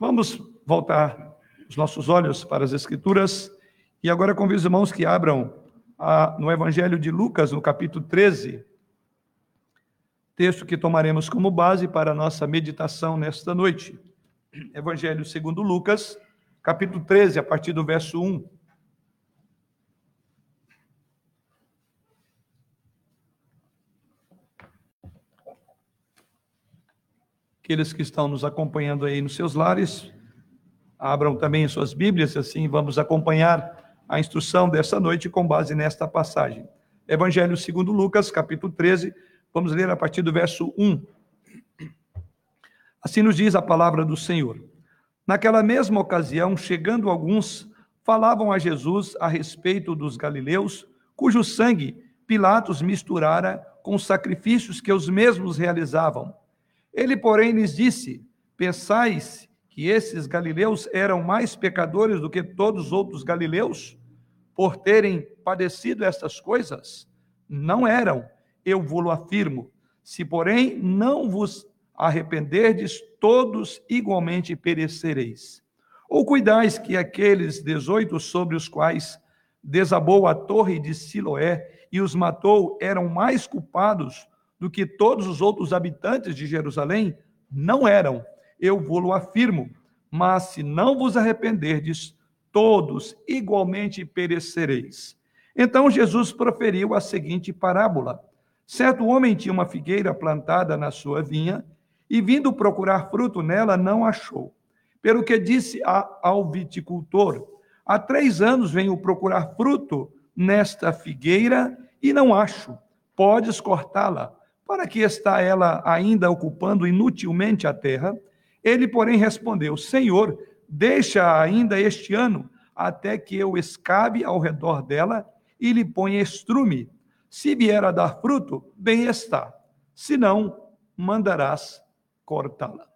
Vamos voltar os nossos olhos para as Escrituras e agora convido os irmãos que abram a, no Evangelho de Lucas, no capítulo 13, texto que tomaremos como base para a nossa meditação nesta noite. Evangelho segundo Lucas, capítulo 13, a partir do verso 1. Aqueles que estão nos acompanhando aí nos seus lares, abram também suas Bíblias, assim vamos acompanhar a instrução dessa noite com base nesta passagem. Evangelho segundo Lucas, capítulo 13, vamos ler a partir do verso 1. Assim nos diz a palavra do Senhor. Naquela mesma ocasião, chegando alguns, falavam a Jesus a respeito dos galileus, cujo sangue Pilatos misturara com os sacrifícios que os mesmos realizavam. Ele, porém, lhes disse: Pensais que esses galileus eram mais pecadores do que todos os outros galileus, por terem padecido estas coisas? Não eram, eu vou-lo afirmo. Se, porém, não vos arrependerdes, todos igualmente perecereis. Ou cuidais que aqueles dezoito sobre os quais desabou a torre de Siloé e os matou eram mais culpados do que todos os outros habitantes de Jerusalém? Não eram, eu vou-lo afirmo. Mas se não vos arrependerdes, todos igualmente perecereis. Então Jesus proferiu a seguinte parábola: Certo homem tinha uma figueira plantada na sua vinha e, vindo procurar fruto nela, não achou. Pelo que disse ao viticultor: Há três anos venho procurar fruto nesta figueira e não acho. Podes cortá-la para que está ela ainda ocupando inutilmente a terra? Ele, porém, respondeu: Senhor, deixa ainda este ano, até que eu escabe ao redor dela e lhe ponha estrume. Se vier a dar fruto, bem está. Se não, mandarás cortá-la.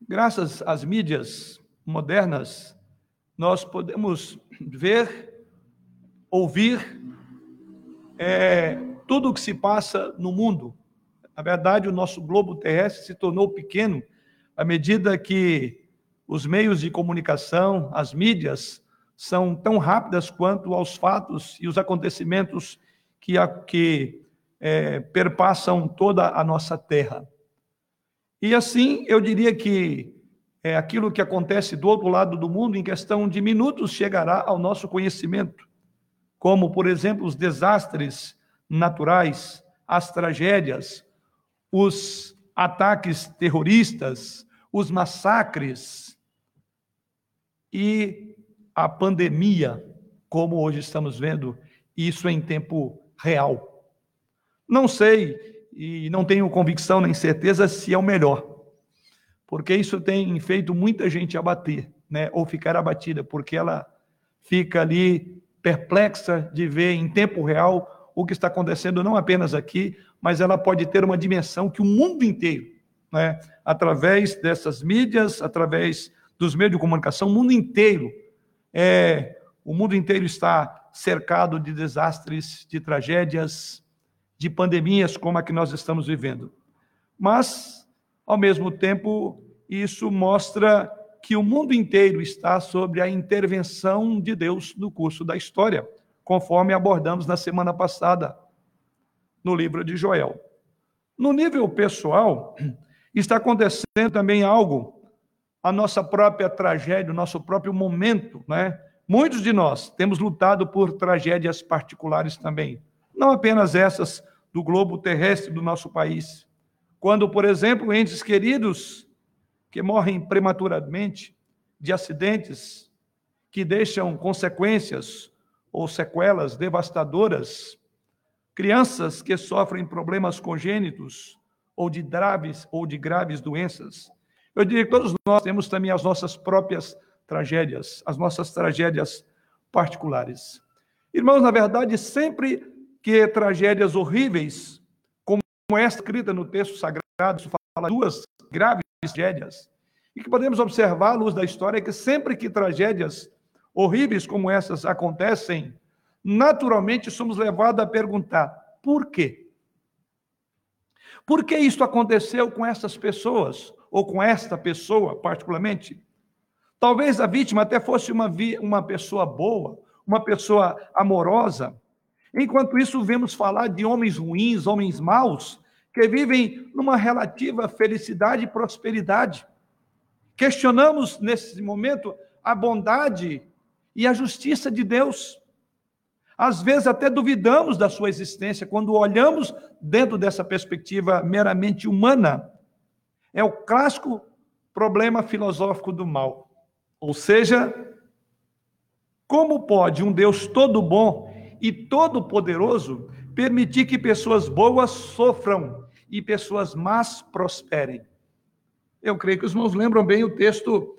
Graças às mídias modernas, nós podemos ver, ouvir é, tudo o que se passa no mundo. Na verdade, o nosso globo terrestre se tornou pequeno à medida que os meios de comunicação, as mídias, são tão rápidas quanto aos fatos e os acontecimentos que, a, que é, perpassam toda a nossa terra. E assim, eu diria que é, aquilo que acontece do outro lado do mundo, em questão de minutos, chegará ao nosso conhecimento como, por exemplo, os desastres naturais, as tragédias, os ataques terroristas, os massacres e a pandemia, como hoje estamos vendo isso em tempo real. Não sei e não tenho convicção nem certeza se é o melhor, porque isso tem feito muita gente abater, né, ou ficar abatida, porque ela fica ali perplexa de ver em tempo real o que está acontecendo não apenas aqui, mas ela pode ter uma dimensão que o mundo inteiro, né, através dessas mídias, através dos meios de comunicação, o mundo inteiro, é, o mundo inteiro está cercado de desastres, de tragédias, de pandemias como a que nós estamos vivendo. Mas, ao mesmo tempo, isso mostra que o mundo inteiro está sobre a intervenção de Deus no curso da história, conforme abordamos na semana passada no livro de Joel. No nível pessoal, está acontecendo também algo, a nossa própria tragédia, o nosso próprio momento, né? Muitos de nós temos lutado por tragédias particulares também, não apenas essas do globo terrestre do nosso país. Quando, por exemplo, entes queridos que morrem prematuramente de acidentes que deixam consequências ou sequelas devastadoras, crianças que sofrem problemas congênitos ou de graves ou de graves doenças. Eu diria que todos nós temos também as nossas próprias tragédias, as nossas tragédias particulares. Irmãos, na verdade, sempre que tragédias horríveis, como esta escrita no texto sagrado, fala duas graves tragédias. E que podemos observar à luz da história que sempre que tragédias horríveis como essas acontecem, naturalmente somos levados a perguntar: por quê? Por que isso aconteceu com essas pessoas, ou com esta pessoa particularmente? Talvez a vítima até fosse uma, uma pessoa boa, uma pessoa amorosa. Enquanto isso, vemos falar de homens ruins, homens maus, que vivem numa relativa felicidade e prosperidade. Questionamos nesse momento a bondade e a justiça de Deus. Às vezes até duvidamos da sua existência quando olhamos dentro dessa perspectiva meramente humana. É o clássico problema filosófico do mal. Ou seja, como pode um Deus todo bom e todo poderoso permitir que pessoas boas sofram e pessoas más prosperem? Eu creio que os irmãos lembram bem o texto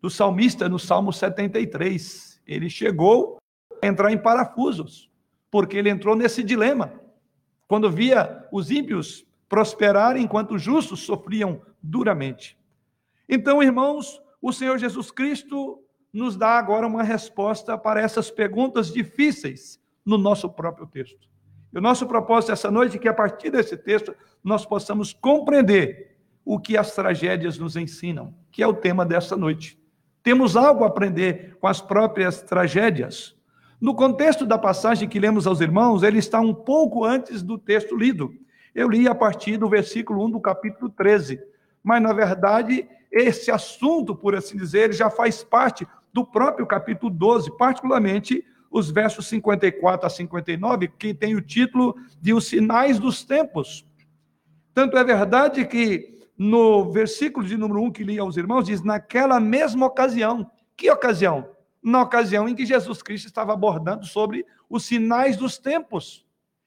do salmista no Salmo 73. Ele chegou a entrar em parafusos, porque ele entrou nesse dilema. Quando via os ímpios prosperarem enquanto os justos sofriam duramente. Então, irmãos, o Senhor Jesus Cristo nos dá agora uma resposta para essas perguntas difíceis no nosso próprio texto. E o nosso propósito essa noite é que, a partir desse texto, nós possamos compreender o que as tragédias nos ensinam, que é o tema dessa noite. Temos algo a aprender com as próprias tragédias. No contexto da passagem que lemos aos irmãos, ele está um pouco antes do texto lido. Eu li a partir do versículo 1 do capítulo 13. Mas, na verdade, esse assunto, por assim dizer, já faz parte do próprio capítulo 12, particularmente os versos 54 a 59, que tem o título de Os Sinais dos Tempos. Tanto é verdade que no versículo de número 1 que li aos irmãos, diz: naquela mesma ocasião. Que ocasião? Na ocasião em que Jesus Cristo estava abordando sobre os sinais dos tempos.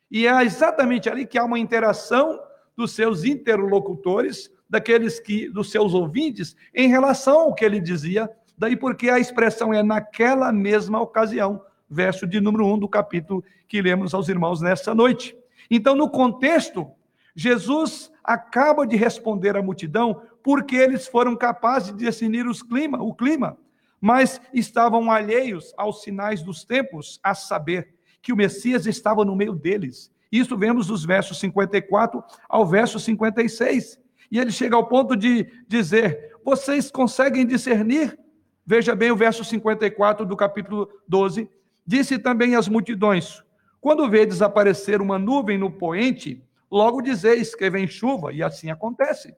E é exatamente ali que há uma interação dos seus interlocutores, daqueles que, dos seus ouvintes, em relação ao que ele dizia Daí porque a expressão é naquela mesma ocasião, verso de número 1 do capítulo que lemos aos irmãos nesta noite. Então, no contexto, Jesus acaba de responder à multidão porque eles foram capazes de definir os clima, o clima, mas estavam alheios aos sinais dos tempos, a saber que o Messias estava no meio deles. Isso vemos dos versos 54 ao verso 56. E ele chega ao ponto de dizer: Vocês conseguem discernir Veja bem o verso 54 do capítulo 12. Disse também às multidões: Quando vê desaparecer uma nuvem no poente, logo dizeis que vem chuva, e assim acontece.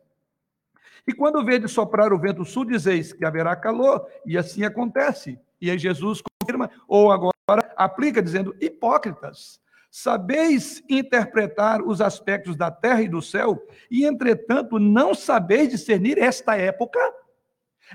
E quando vê de soprar o vento sul, dizeis que haverá calor, e assim acontece. E aí Jesus confirma, ou agora aplica, dizendo: Hipócritas, sabeis interpretar os aspectos da terra e do céu, e entretanto não sabeis discernir esta época?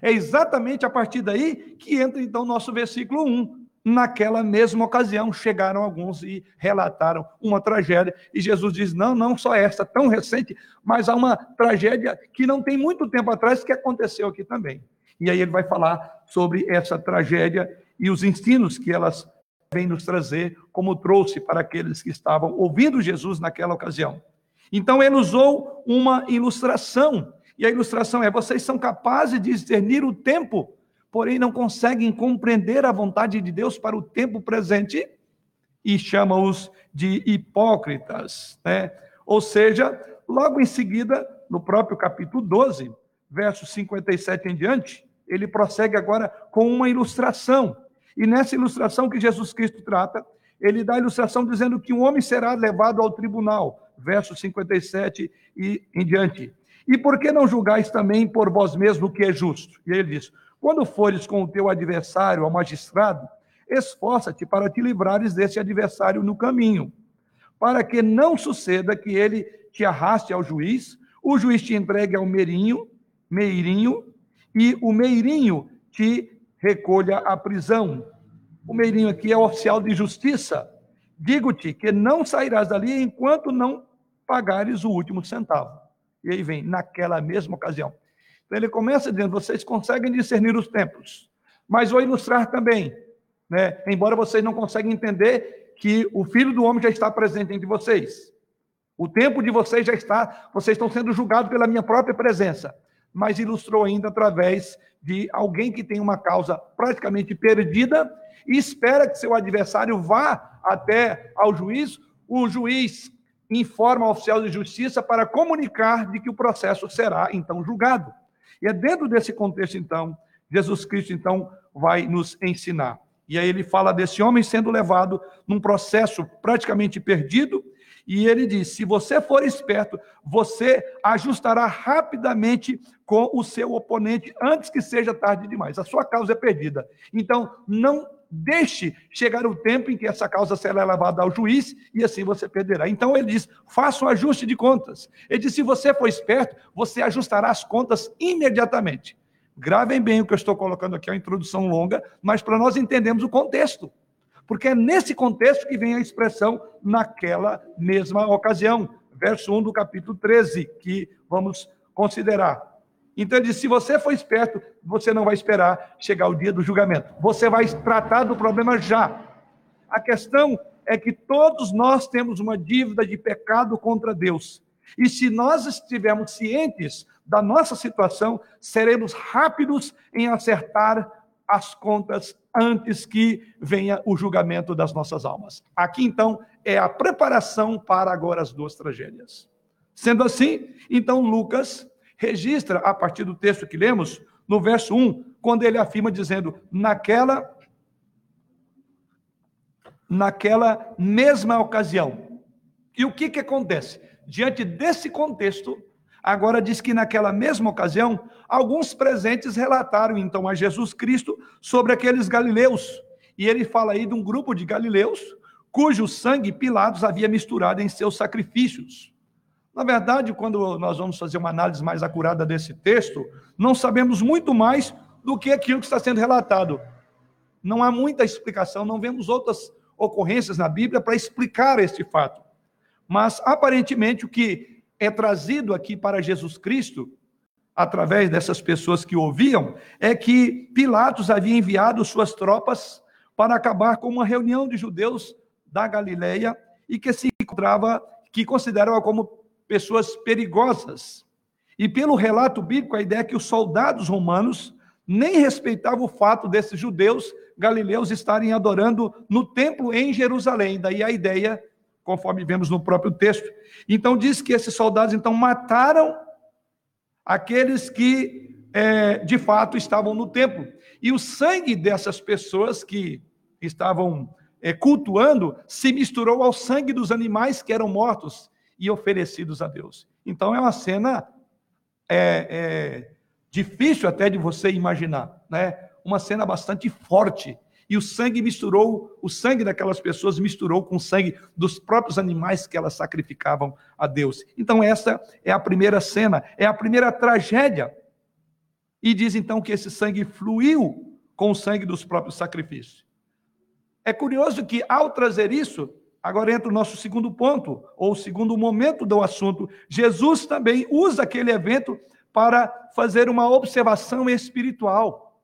É exatamente a partir daí que entra então nosso versículo 1. Naquela mesma ocasião, chegaram alguns e relataram uma tragédia. E Jesus diz: não, não só esta, tão recente, mas há uma tragédia que não tem muito tempo atrás que aconteceu aqui também. E aí ele vai falar sobre essa tragédia e os ensinos que elas vêm nos trazer, como trouxe para aqueles que estavam ouvindo Jesus naquela ocasião. Então ele usou uma ilustração e a ilustração é: vocês são capazes de discernir o tempo, porém não conseguem compreender a vontade de Deus para o tempo presente, e chama-os de hipócritas. Né? Ou seja, logo em seguida, no próprio capítulo 12, versos 57 em diante, ele prossegue agora com uma ilustração. E nessa ilustração que Jesus Cristo trata, ele dá a ilustração dizendo que um homem será levado ao tribunal, versos 57 e em diante. E por que não julgais também por vós mesmo o que é justo? E ele diz: Quando fores com o teu adversário ao magistrado, esforça-te para te livrares desse adversário no caminho, para que não suceda que ele te arraste ao juiz, o juiz te entregue ao meirinho, meirinho, e o meirinho te recolha à prisão. O meirinho aqui é oficial de justiça. Digo-te que não sairás dali enquanto não pagares o último centavo. E aí vem, naquela mesma ocasião. Então ele começa dizendo: vocês conseguem discernir os tempos, mas vou ilustrar também, né? embora vocês não conseguem entender que o Filho do Homem já está presente entre vocês. O tempo de vocês já está, vocês estão sendo julgados pela minha própria presença. Mas ilustrou ainda através de alguém que tem uma causa praticamente perdida e espera que seu adversário vá até ao juiz, o juiz informa ao oficial de justiça para comunicar de que o processo será então julgado. E é dentro desse contexto então, Jesus Cristo então vai nos ensinar. E aí ele fala desse homem sendo levado num processo praticamente perdido, e ele diz: se você for esperto, você ajustará rapidamente com o seu oponente antes que seja tarde demais. A sua causa é perdida. Então, não deixe chegar o tempo em que essa causa será levada ao juiz e assim você perderá. Então ele diz: faça um ajuste de contas. Ele diz: se você for esperto, você ajustará as contas imediatamente. Gravem bem o que eu estou colocando aqui, é uma introdução longa, mas para nós entendermos o contexto. Porque é nesse contexto que vem a expressão naquela mesma ocasião. Verso 1 do capítulo 13, que vamos considerar. Então ele diz: se você for esperto, você não vai esperar chegar o dia do julgamento. Você vai tratar do problema já. A questão é que todos nós temos uma dívida de pecado contra Deus. E se nós estivermos cientes da nossa situação, seremos rápidos em acertar as contas antes que venha o julgamento das nossas almas. Aqui então é a preparação para agora as duas tragédias. Sendo assim, então Lucas registra, a partir do texto que lemos, no verso 1, quando ele afirma dizendo: naquela naquela mesma ocasião. E o que que acontece? Diante desse contexto, agora diz que naquela mesma ocasião, alguns presentes relataram então a Jesus Cristo sobre aqueles galileus. E ele fala aí de um grupo de galileus cujo sangue Pilatos havia misturado em seus sacrifícios. Na verdade, quando nós vamos fazer uma análise mais acurada desse texto, não sabemos muito mais do que aquilo que está sendo relatado. Não há muita explicação, não vemos outras ocorrências na Bíblia para explicar este fato. Mas, aparentemente, o que é trazido aqui para Jesus Cristo, através dessas pessoas que ouviam, é que Pilatos havia enviado suas tropas para acabar com uma reunião de judeus da Galileia e que se encontrava, que considerava como pessoas perigosas. E pelo relato bíblico, a ideia é que os soldados romanos nem respeitavam o fato desses judeus galileus estarem adorando no templo em Jerusalém. Daí a ideia, conforme vemos no próprio texto. Então diz que esses soldados então mataram aqueles que é, de fato estavam no templo. E o sangue dessas pessoas que estavam é, cultuando se misturou ao sangue dos animais que eram mortos e oferecidos a Deus. Então é uma cena é, é, difícil até de você imaginar, né? Uma cena bastante forte. E o sangue misturou, o sangue daquelas pessoas misturou com o sangue dos próprios animais que elas sacrificavam a Deus. Então essa é a primeira cena, é a primeira tragédia. E diz então que esse sangue fluiu com o sangue dos próprios sacrifícios. É curioso que ao trazer isso, Agora entra o nosso segundo ponto, ou segundo momento do assunto. Jesus também usa aquele evento para fazer uma observação espiritual.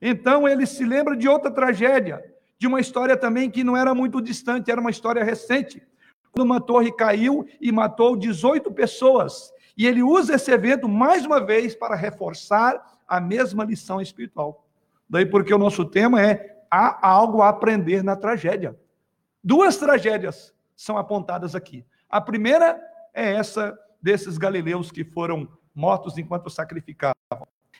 Então ele se lembra de outra tragédia, de uma história também que não era muito distante, era uma história recente. Quando uma torre caiu e matou 18 pessoas. E ele usa esse evento mais uma vez para reforçar a mesma lição espiritual. Daí porque o nosso tema é há algo a aprender na tragédia. Duas tragédias são apontadas aqui. A primeira é essa desses galileus que foram mortos enquanto sacrificavam.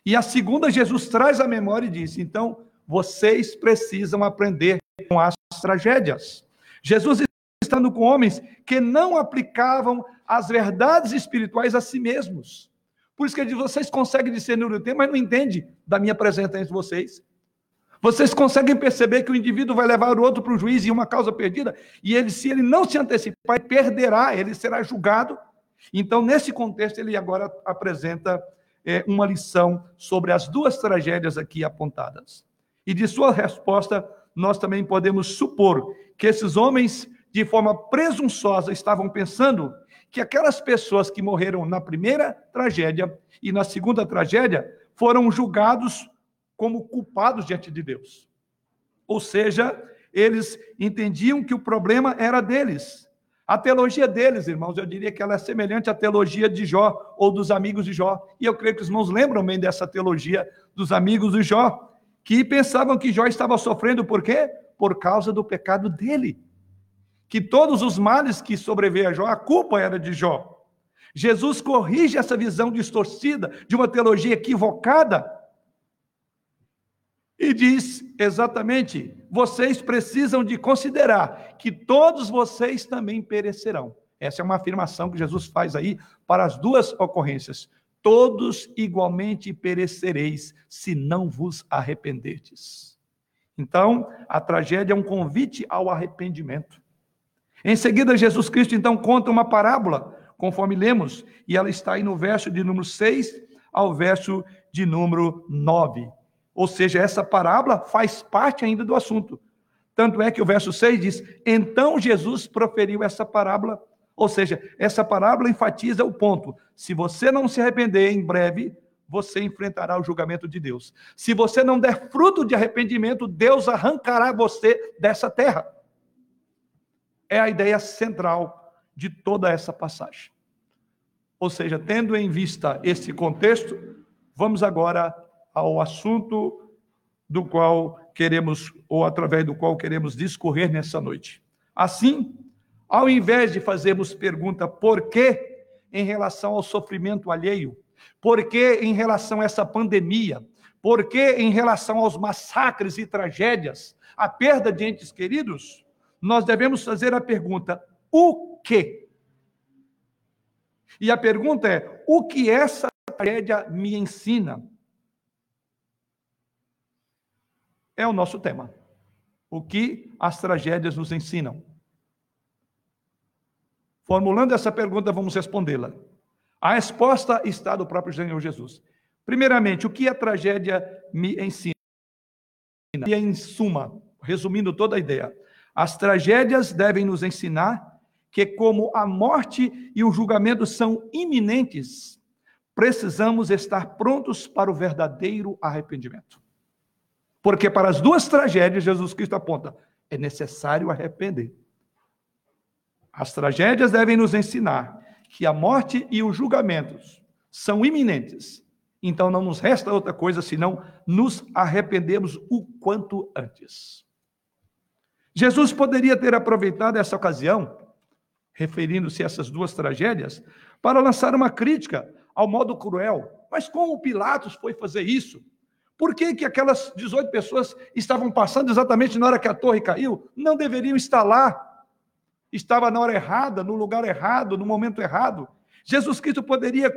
E a segunda, Jesus traz a memória e diz: então, vocês precisam aprender com as tragédias. Jesus estando com homens que não aplicavam as verdades espirituais a si mesmos. Por isso que ele diz: vocês conseguem discernir o tempo, mas não entende da minha presença entre vocês. Vocês conseguem perceber que o indivíduo vai levar o outro para o juiz em uma causa perdida? E ele, se ele não se antecipar, ele perderá, ele será julgado. Então, nesse contexto, ele agora apresenta é, uma lição sobre as duas tragédias aqui apontadas. E de sua resposta, nós também podemos supor que esses homens, de forma presunçosa, estavam pensando que aquelas pessoas que morreram na primeira tragédia e na segunda tragédia foram julgados como culpados diante de Deus. Ou seja, eles entendiam que o problema era deles. A teologia deles, irmãos, eu diria que ela é semelhante à teologia de Jó ou dos amigos de Jó. E eu creio que os irmãos lembram bem dessa teologia dos amigos de Jó, que pensavam que Jó estava sofrendo por quê? Por causa do pecado dele. que todos os males que sobreveio a Jó, a culpa era de Jó. Jesus corrige essa visão distorcida de uma teologia equivocada e diz exatamente: vocês precisam de considerar que todos vocês também perecerão. Essa é uma afirmação que Jesus faz aí para as duas ocorrências. Todos igualmente perecereis se não vos arrependerdes. Então, a tragédia é um convite ao arrependimento. Em seguida, Jesus Cristo então conta uma parábola conforme lemos, e ela está aí no verso de número 6 ao verso de número 9. Ou seja, essa parábola faz parte ainda do assunto. Tanto é que o verso 6 diz: Então Jesus proferiu essa parábola. Ou seja, essa parábola enfatiza o ponto: se você não se arrepender em breve, você enfrentará o julgamento de Deus. Se você não der fruto de arrependimento, Deus arrancará você dessa terra. É a ideia central de toda essa passagem. Ou seja, tendo em vista esse contexto, vamos agora ao assunto do qual queremos, ou através do qual queremos discorrer nessa noite. Assim, ao invés de fazermos pergunta por quê em relação ao sofrimento alheio, por que em relação a essa pandemia, por que em relação aos massacres e tragédias, a perda de entes queridos, nós devemos fazer a pergunta: o quê? E a pergunta é: o que essa tragédia me ensina? É o nosso tema. O que as tragédias nos ensinam? Formulando essa pergunta, vamos respondê-la. A resposta está do próprio Senhor Jesus. Primeiramente, o que a tragédia me ensina? E em suma, resumindo toda a ideia, as tragédias devem nos ensinar que, como a morte e o julgamento são iminentes, precisamos estar prontos para o verdadeiro arrependimento. Porque para as duas tragédias, Jesus Cristo aponta: é necessário arrepender. As tragédias devem nos ensinar que a morte e os julgamentos são iminentes. Então não nos resta outra coisa senão nos arrependermos o quanto antes. Jesus poderia ter aproveitado essa ocasião referindo-se a essas duas tragédias, para lançar uma crítica ao modo cruel. Mas como Pilatos foi fazer isso? Por que, que aquelas 18 pessoas estavam passando exatamente na hora que a torre caiu? Não deveriam estar lá. Estava na hora errada, no lugar errado, no momento errado. Jesus Cristo poderia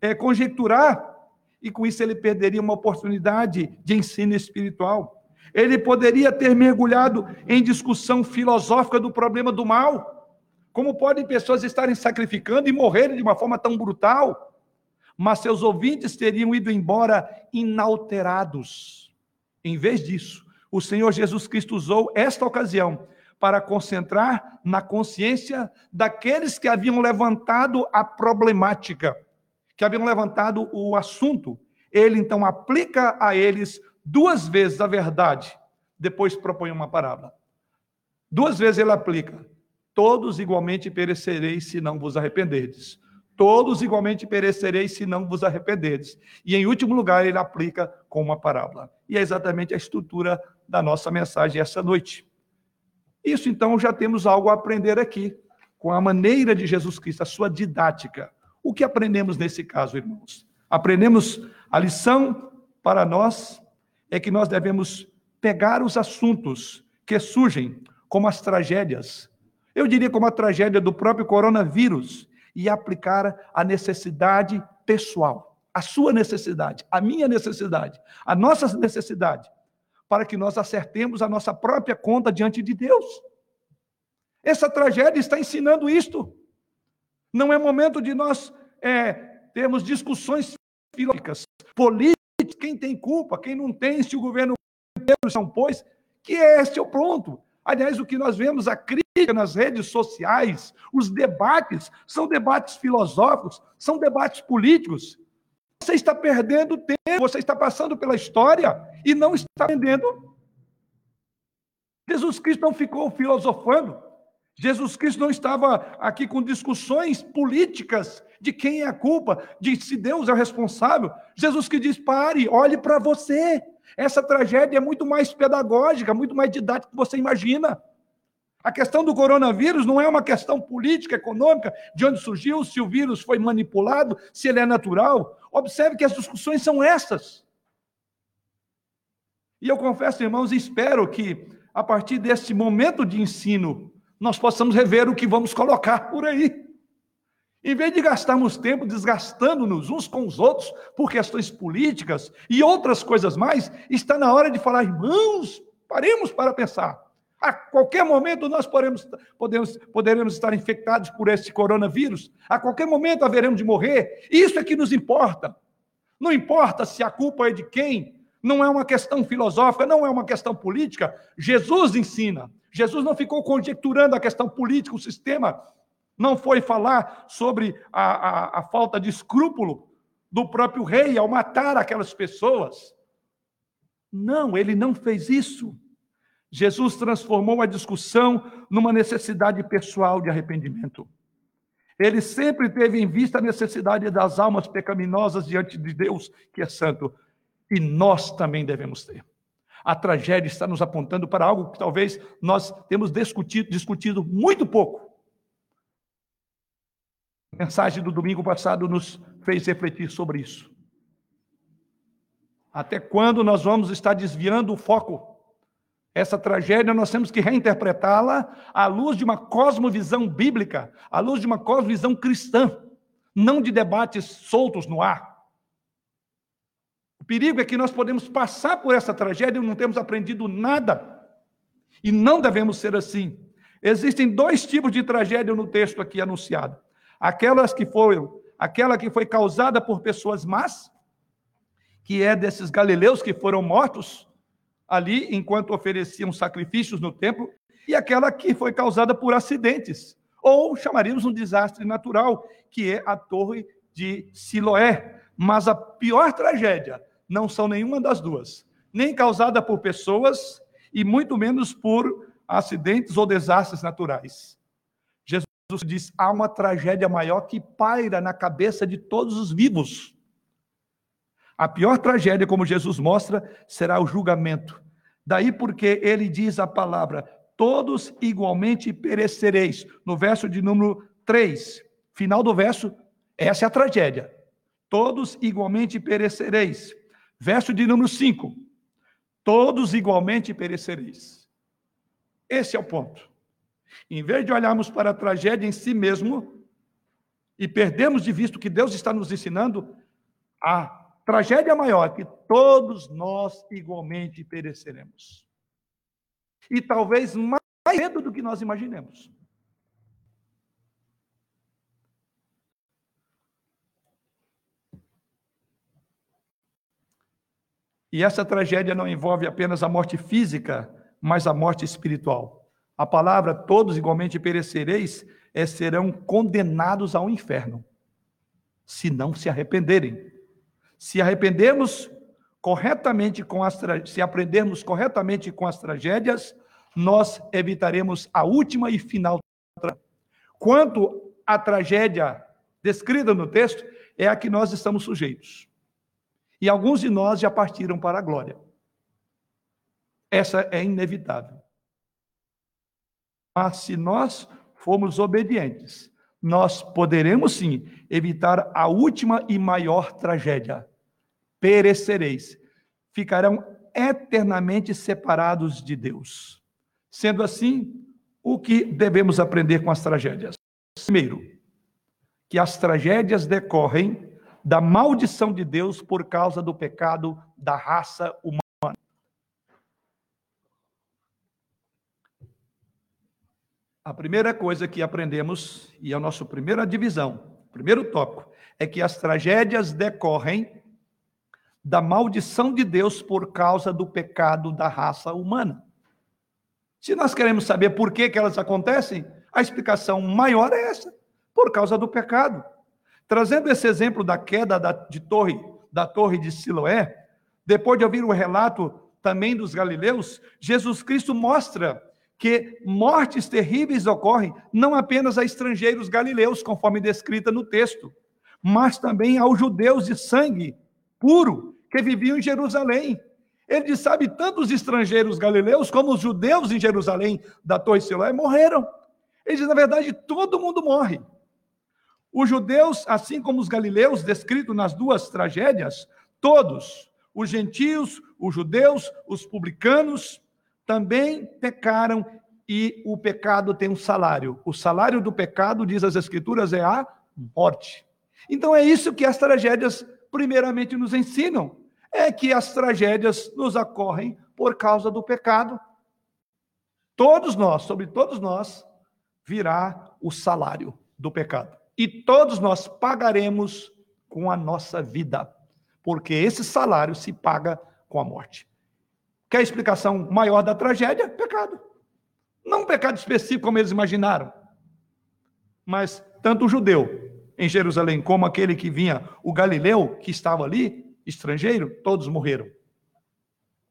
é, conjecturar, e com isso ele perderia uma oportunidade de ensino espiritual. Ele poderia ter mergulhado em discussão filosófica do problema do mal como podem pessoas estarem sacrificando e morrerem de uma forma tão brutal? Mas seus ouvintes teriam ido embora inalterados. Em vez disso, o Senhor Jesus Cristo usou esta ocasião para concentrar na consciência daqueles que haviam levantado a problemática, que haviam levantado o assunto. Ele então aplica a eles duas vezes a verdade, depois propõe uma parábola. Duas vezes ele aplica Todos igualmente perecereis se não vos arrependerdes. Todos igualmente perecereis se não vos arrependerdes. E em último lugar, ele aplica com uma parábola. E é exatamente a estrutura da nossa mensagem essa noite. Isso então já temos algo a aprender aqui, com a maneira de Jesus Cristo, a sua didática. O que aprendemos nesse caso, irmãos? Aprendemos a lição para nós é que nós devemos pegar os assuntos que surgem, como as tragédias, eu diria como a tragédia do próprio coronavírus, e aplicar a necessidade pessoal, a sua necessidade, a minha necessidade, a nossa necessidade, para que nós acertemos a nossa própria conta diante de Deus. Essa tragédia está ensinando isto. Não é momento de nós é, termos discussões filosóficas, políticas, quem tem culpa, quem não tem, se o governo não pôs, que é este o ponto. Aliás, o que nós vemos, a crítica nas redes sociais, os debates, são debates filosóficos, são debates políticos. Você está perdendo tempo, você está passando pela história e não está aprendendo. Jesus Cristo não ficou filosofando. Jesus Cristo não estava aqui com discussões políticas de quem é a culpa, de se Deus é o responsável. Jesus que diz: pare, olhe para você. Essa tragédia é muito mais pedagógica, muito mais didática do que você imagina. A questão do coronavírus não é uma questão política, econômica, de onde surgiu, se o vírus foi manipulado, se ele é natural. Observe que as discussões são essas. E eu confesso, irmãos, espero que, a partir desse momento de ensino, nós possamos rever o que vamos colocar por aí. Em vez de gastarmos tempo desgastando-nos uns com os outros por questões políticas e outras coisas mais, está na hora de falar, irmãos, paremos para pensar. A qualquer momento nós podemos, podemos, poderemos estar infectados por esse coronavírus. A qualquer momento haveremos de morrer. Isso é que nos importa. Não importa se a culpa é de quem. Não é uma questão filosófica, não é uma questão política. Jesus ensina. Jesus não ficou conjecturando a questão política, o sistema não foi falar sobre a, a, a falta de escrúpulo do próprio rei ao matar aquelas pessoas. Não, ele não fez isso. Jesus transformou a discussão numa necessidade pessoal de arrependimento. Ele sempre teve em vista a necessidade das almas pecaminosas diante de Deus, que é santo, e nós também devemos ter. A tragédia está nos apontando para algo que talvez nós temos discutido, discutido muito pouco a mensagem do domingo passado nos fez refletir sobre isso. Até quando nós vamos estar desviando o foco? Essa tragédia nós temos que reinterpretá-la à luz de uma cosmovisão bíblica, à luz de uma cosmovisão cristã, não de debates soltos no ar. O perigo é que nós podemos passar por essa tragédia e não temos aprendido nada. E não devemos ser assim. Existem dois tipos de tragédia no texto aqui anunciado aquelas que foram, aquela que foi causada por pessoas más, que é desses galileus que foram mortos ali enquanto ofereciam sacrifícios no templo, e aquela que foi causada por acidentes, ou chamaríamos um desastre natural, que é a torre de Siloé. Mas a pior tragédia não são nenhuma das duas, nem causada por pessoas e muito menos por acidentes ou desastres naturais. Jesus diz: há uma tragédia maior que paira na cabeça de todos os vivos. A pior tragédia, como Jesus mostra, será o julgamento. Daí porque ele diz a palavra: todos igualmente perecereis. No verso de número 3, final do verso, essa é a tragédia. Todos igualmente perecereis. Verso de número 5, todos igualmente perecereis. Esse é o ponto. Em vez de olharmos para a tragédia em si mesmo e perdermos de vista o que Deus está nos ensinando, a tragédia maior é que todos nós igualmente pereceremos. E talvez mais cedo do que nós imaginemos. E essa tragédia não envolve apenas a morte física, mas a morte espiritual. A palavra todos igualmente perecereis é, serão condenados ao inferno, se não se arrependerem. Se arrependermos corretamente com as se aprendermos corretamente com as tragédias, nós evitaremos a última e final. Quanto à tragédia descrita no texto, é a que nós estamos sujeitos. E alguns de nós já partiram para a glória. Essa é inevitável. Mas se nós formos obedientes, nós poderemos sim evitar a última e maior tragédia. Perecereis, ficarão eternamente separados de Deus. Sendo assim, o que devemos aprender com as tragédias? Primeiro, que as tragédias decorrem da maldição de Deus por causa do pecado da raça humana. A primeira coisa que aprendemos, e é a nossa primeira divisão, primeiro tópico, é que as tragédias decorrem da maldição de Deus por causa do pecado da raça humana. Se nós queremos saber por que, que elas acontecem, a explicação maior é essa: por causa do pecado. Trazendo esse exemplo da queda da, de torre, da torre de Siloé, depois de ouvir o relato também dos galileus, Jesus Cristo mostra que mortes terríveis ocorrem não apenas a estrangeiros galileus, conforme descrita no texto, mas também aos judeus de sangue puro que viviam em Jerusalém. Ele diz: sabe, tanto os estrangeiros galileus como os judeus em Jerusalém da Torre Siloé morreram. Ele diz: na verdade, todo mundo morre. Os judeus, assim como os galileus, descritos nas duas tragédias, todos, os gentios, os judeus, os publicanos, também pecaram e o pecado tem um salário. O salário do pecado, diz as Escrituras, é a morte. Então é isso que as tragédias, primeiramente, nos ensinam é que as tragédias nos ocorrem por causa do pecado. Todos nós, sobre todos nós, virá o salário do pecado. E todos nós pagaremos com a nossa vida, porque esse salário se paga com a morte. Quer a explicação maior da tragédia? Pecado. Não um pecado específico como eles imaginaram, mas tanto o judeu em Jerusalém como aquele que vinha, o galileu que estava ali, estrangeiro, todos morreram.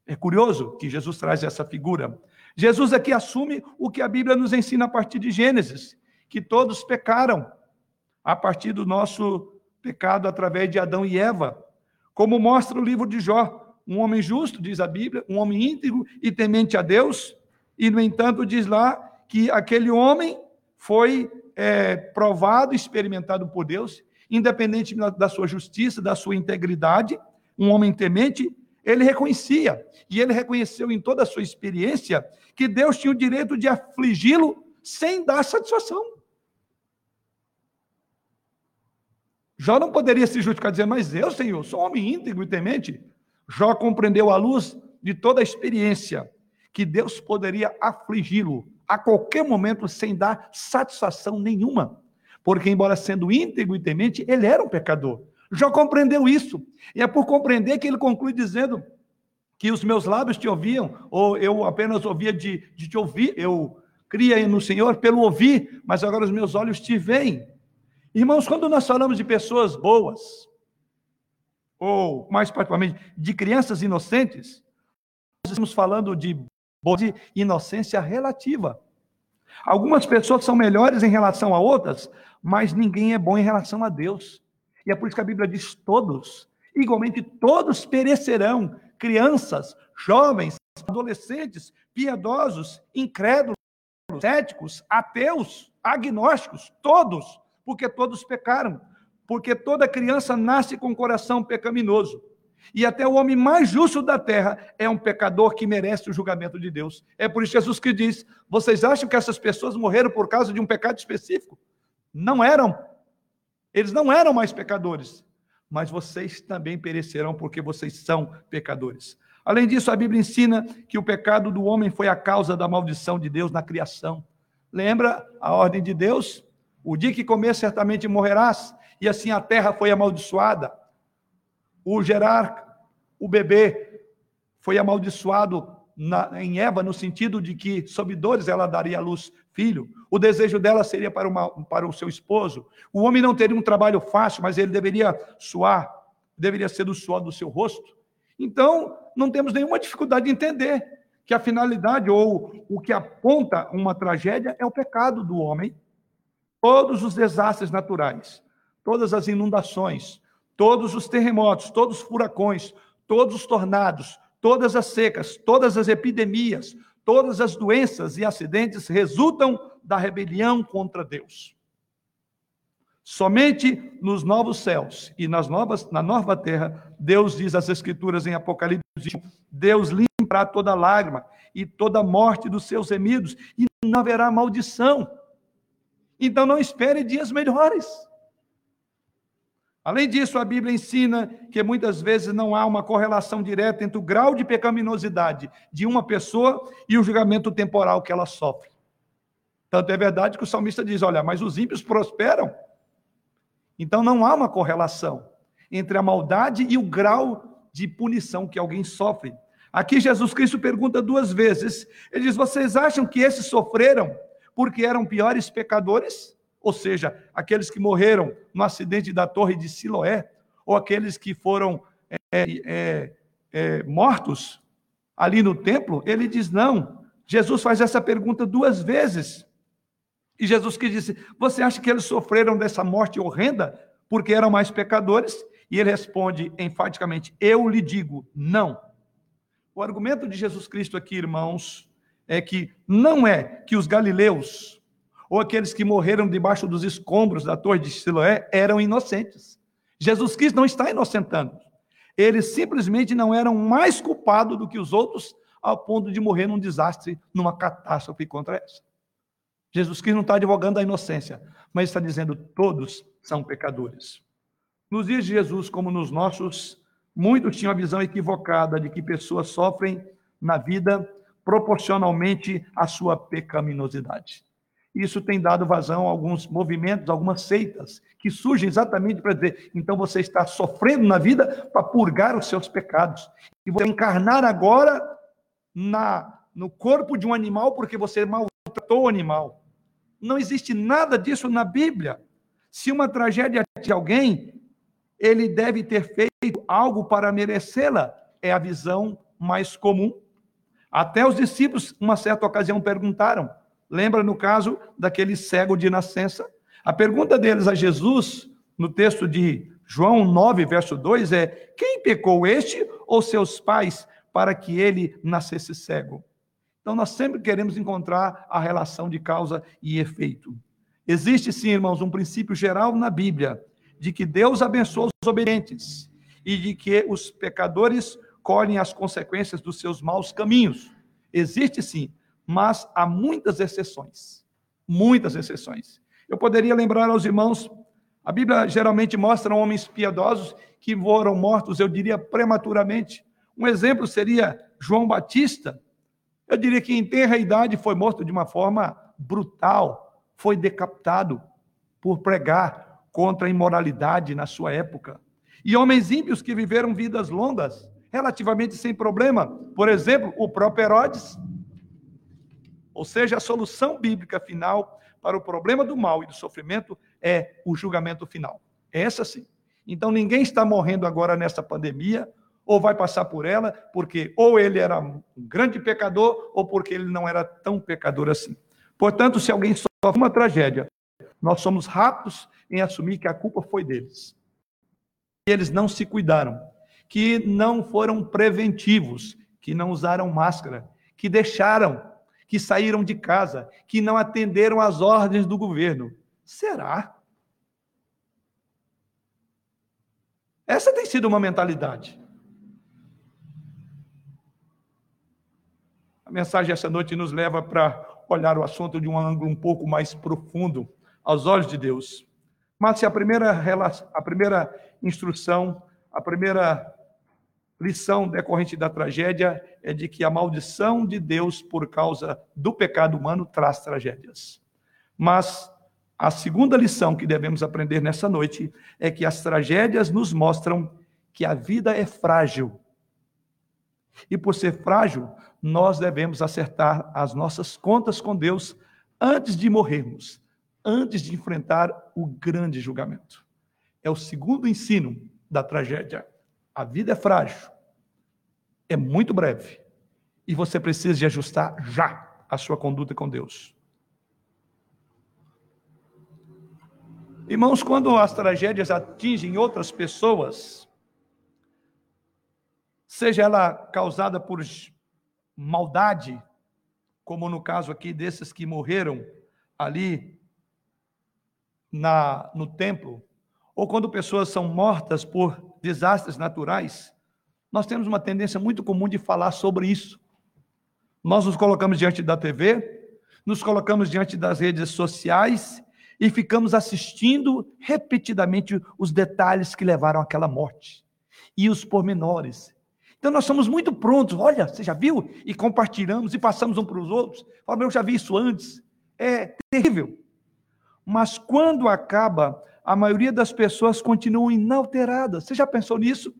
É curioso que Jesus traz essa figura. Jesus aqui assume o que a Bíblia nos ensina a partir de Gênesis, que todos pecaram a partir do nosso pecado através de Adão e Eva. Como mostra o livro de Jó, um homem justo, diz a Bíblia, um homem íntegro e temente a Deus, e no entanto diz lá que aquele homem foi é, provado, experimentado por Deus, independente da sua justiça, da sua integridade, um homem temente, ele reconhecia, e ele reconheceu em toda a sua experiência, que Deus tinha o direito de afligi-lo sem dar satisfação. Jó não poderia se justificar dizendo, mas eu, Senhor, sou homem íntegro e temente. Jó compreendeu à luz de toda a experiência que Deus poderia afligi-lo a qualquer momento sem dar satisfação nenhuma. Porque, embora sendo íntegro e temente, ele era um pecador. Jó compreendeu isso. E é por compreender que ele conclui dizendo que os meus lábios te ouviam, ou eu apenas ouvia de, de te ouvir, eu cria no Senhor pelo ouvir, mas agora os meus olhos te veem. Irmãos, quando nós falamos de pessoas boas, ou mais particularmente de crianças inocentes, nós estamos falando de inocência relativa. Algumas pessoas são melhores em relação a outras, mas ninguém é bom em relação a Deus. E é por isso que a Bíblia diz todos, igualmente todos perecerão, crianças, jovens, adolescentes, piedosos, incrédulos, céticos, ateus, agnósticos, todos, porque todos pecaram. Porque toda criança nasce com coração pecaminoso. E até o homem mais justo da terra é um pecador que merece o julgamento de Deus. É por isso Jesus que diz: vocês acham que essas pessoas morreram por causa de um pecado específico? Não eram. Eles não eram mais pecadores, mas vocês também perecerão porque vocês são pecadores. Além disso, a Bíblia ensina que o pecado do homem foi a causa da maldição de Deus na criação. Lembra a ordem de Deus? O dia que comer, certamente morrerás, e assim a terra foi amaldiçoada. O gerar o bebê foi amaldiçoado na, em Eva, no sentido de que, sob dores, ela daria à luz filho. O desejo dela seria para, uma, para o seu esposo. O homem não teria um trabalho fácil, mas ele deveria suar, deveria ser do suor do seu rosto. Então, não temos nenhuma dificuldade de entender que a finalidade ou o que aponta uma tragédia é o pecado do homem. Todos os desastres naturais, todas as inundações, todos os terremotos, todos os furacões, todos os tornados, todas as secas, todas as epidemias, todas as doenças e acidentes resultam da rebelião contra Deus. Somente nos novos céus e nas novas, na nova terra, Deus diz as Escrituras em Apocalipse: Deus limpará toda lágrima e toda morte dos seus remidos, e não haverá maldição. Então não espere dias melhores. Além disso, a Bíblia ensina que muitas vezes não há uma correlação direta entre o grau de pecaminosidade de uma pessoa e o julgamento temporal que ela sofre. Tanto é verdade que o salmista diz: olha, mas os ímpios prosperam. Então não há uma correlação entre a maldade e o grau de punição que alguém sofre. Aqui Jesus Cristo pergunta duas vezes: ele diz, vocês acham que esses sofreram porque eram piores pecadores? Ou seja, aqueles que morreram no acidente da torre de Siloé, ou aqueles que foram é, é, é, mortos ali no templo, ele diz: não. Jesus faz essa pergunta duas vezes. E Jesus que disse: Você acha que eles sofreram dessa morte horrenda porque eram mais pecadores? E ele responde enfaticamente: Eu lhe digo, não. O argumento de Jesus Cristo aqui, irmãos, é que não é que os galileus ou aqueles que morreram debaixo dos escombros da torre de Siloé eram inocentes. Jesus Cristo não está inocentando. Eles simplesmente não eram mais culpados do que os outros ao ponto de morrer num desastre, numa catástrofe contra essa. Jesus Cristo não está advogando a inocência, mas está dizendo todos são pecadores. Nos dias de Jesus, como nos nossos, muitos tinham a visão equivocada de que pessoas sofrem na vida proporcionalmente à sua pecaminosidade. Isso tem dado vazão a alguns movimentos, algumas seitas, que surgem exatamente para dizer: então você está sofrendo na vida para purgar os seus pecados. E você encarnar agora na, no corpo de um animal porque você maltratou o animal. Não existe nada disso na Bíblia. Se uma tragédia de alguém, ele deve ter feito algo para merecê-la. É a visão mais comum. Até os discípulos, uma certa ocasião, perguntaram. Lembra no caso daquele cego de nascença? A pergunta deles a Jesus, no texto de João 9, verso 2, é: Quem pecou este ou seus pais para que ele nascesse cego. Então, nós sempre queremos encontrar a relação de causa e efeito. Existe sim, irmãos, um princípio geral na Bíblia de que Deus abençoa os obedientes e de que os pecadores colhem as consequências dos seus maus caminhos. Existe sim, mas há muitas exceções. Muitas exceções. Eu poderia lembrar aos irmãos, a Bíblia geralmente mostra homens piedosos que foram mortos, eu diria, prematuramente, um exemplo seria João Batista. Eu diria que em tenra idade foi morto de uma forma brutal, foi decapitado por pregar contra a imoralidade na sua época. E homens ímpios que viveram vidas longas, relativamente sem problema. Por exemplo, o próprio Herodes. Ou seja, a solução bíblica final para o problema do mal e do sofrimento é o julgamento final. É essa sim. Então ninguém está morrendo agora nessa pandemia ou vai passar por ela porque ou ele era um grande pecador ou porque ele não era tão pecador assim. Portanto, se alguém sofre uma tragédia, nós somos rápidos em assumir que a culpa foi deles. Que eles não se cuidaram, que não foram preventivos, que não usaram máscara, que deixaram, que saíram de casa, que não atenderam às ordens do governo. Será? Essa tem sido uma mentalidade. mensagem essa noite nos leva para olhar o assunto de um ângulo um pouco mais profundo, aos olhos de Deus. Mas se a primeira, a primeira instrução, a primeira lição decorrente da tragédia é de que a maldição de Deus por causa do pecado humano traz tragédias. Mas a segunda lição que devemos aprender nessa noite é que as tragédias nos mostram que a vida é frágil. E por ser frágil, nós devemos acertar as nossas contas com Deus antes de morrermos, antes de enfrentar o grande julgamento. É o segundo ensino da tragédia. A vida é frágil, é muito breve, e você precisa de ajustar já a sua conduta com Deus. Irmãos, quando as tragédias atingem outras pessoas, seja ela causada por maldade, como no caso aqui desses que morreram ali na no templo, ou quando pessoas são mortas por desastres naturais, nós temos uma tendência muito comum de falar sobre isso. Nós nos colocamos diante da TV, nos colocamos diante das redes sociais e ficamos assistindo repetidamente os detalhes que levaram àquela morte e os pormenores então nós somos muito prontos. Olha, você já viu? E compartilhamos e passamos um para os outros. Fala, eu já vi isso antes. É terrível. Mas quando acaba, a maioria das pessoas continuam inalteradas. Você já pensou nisso?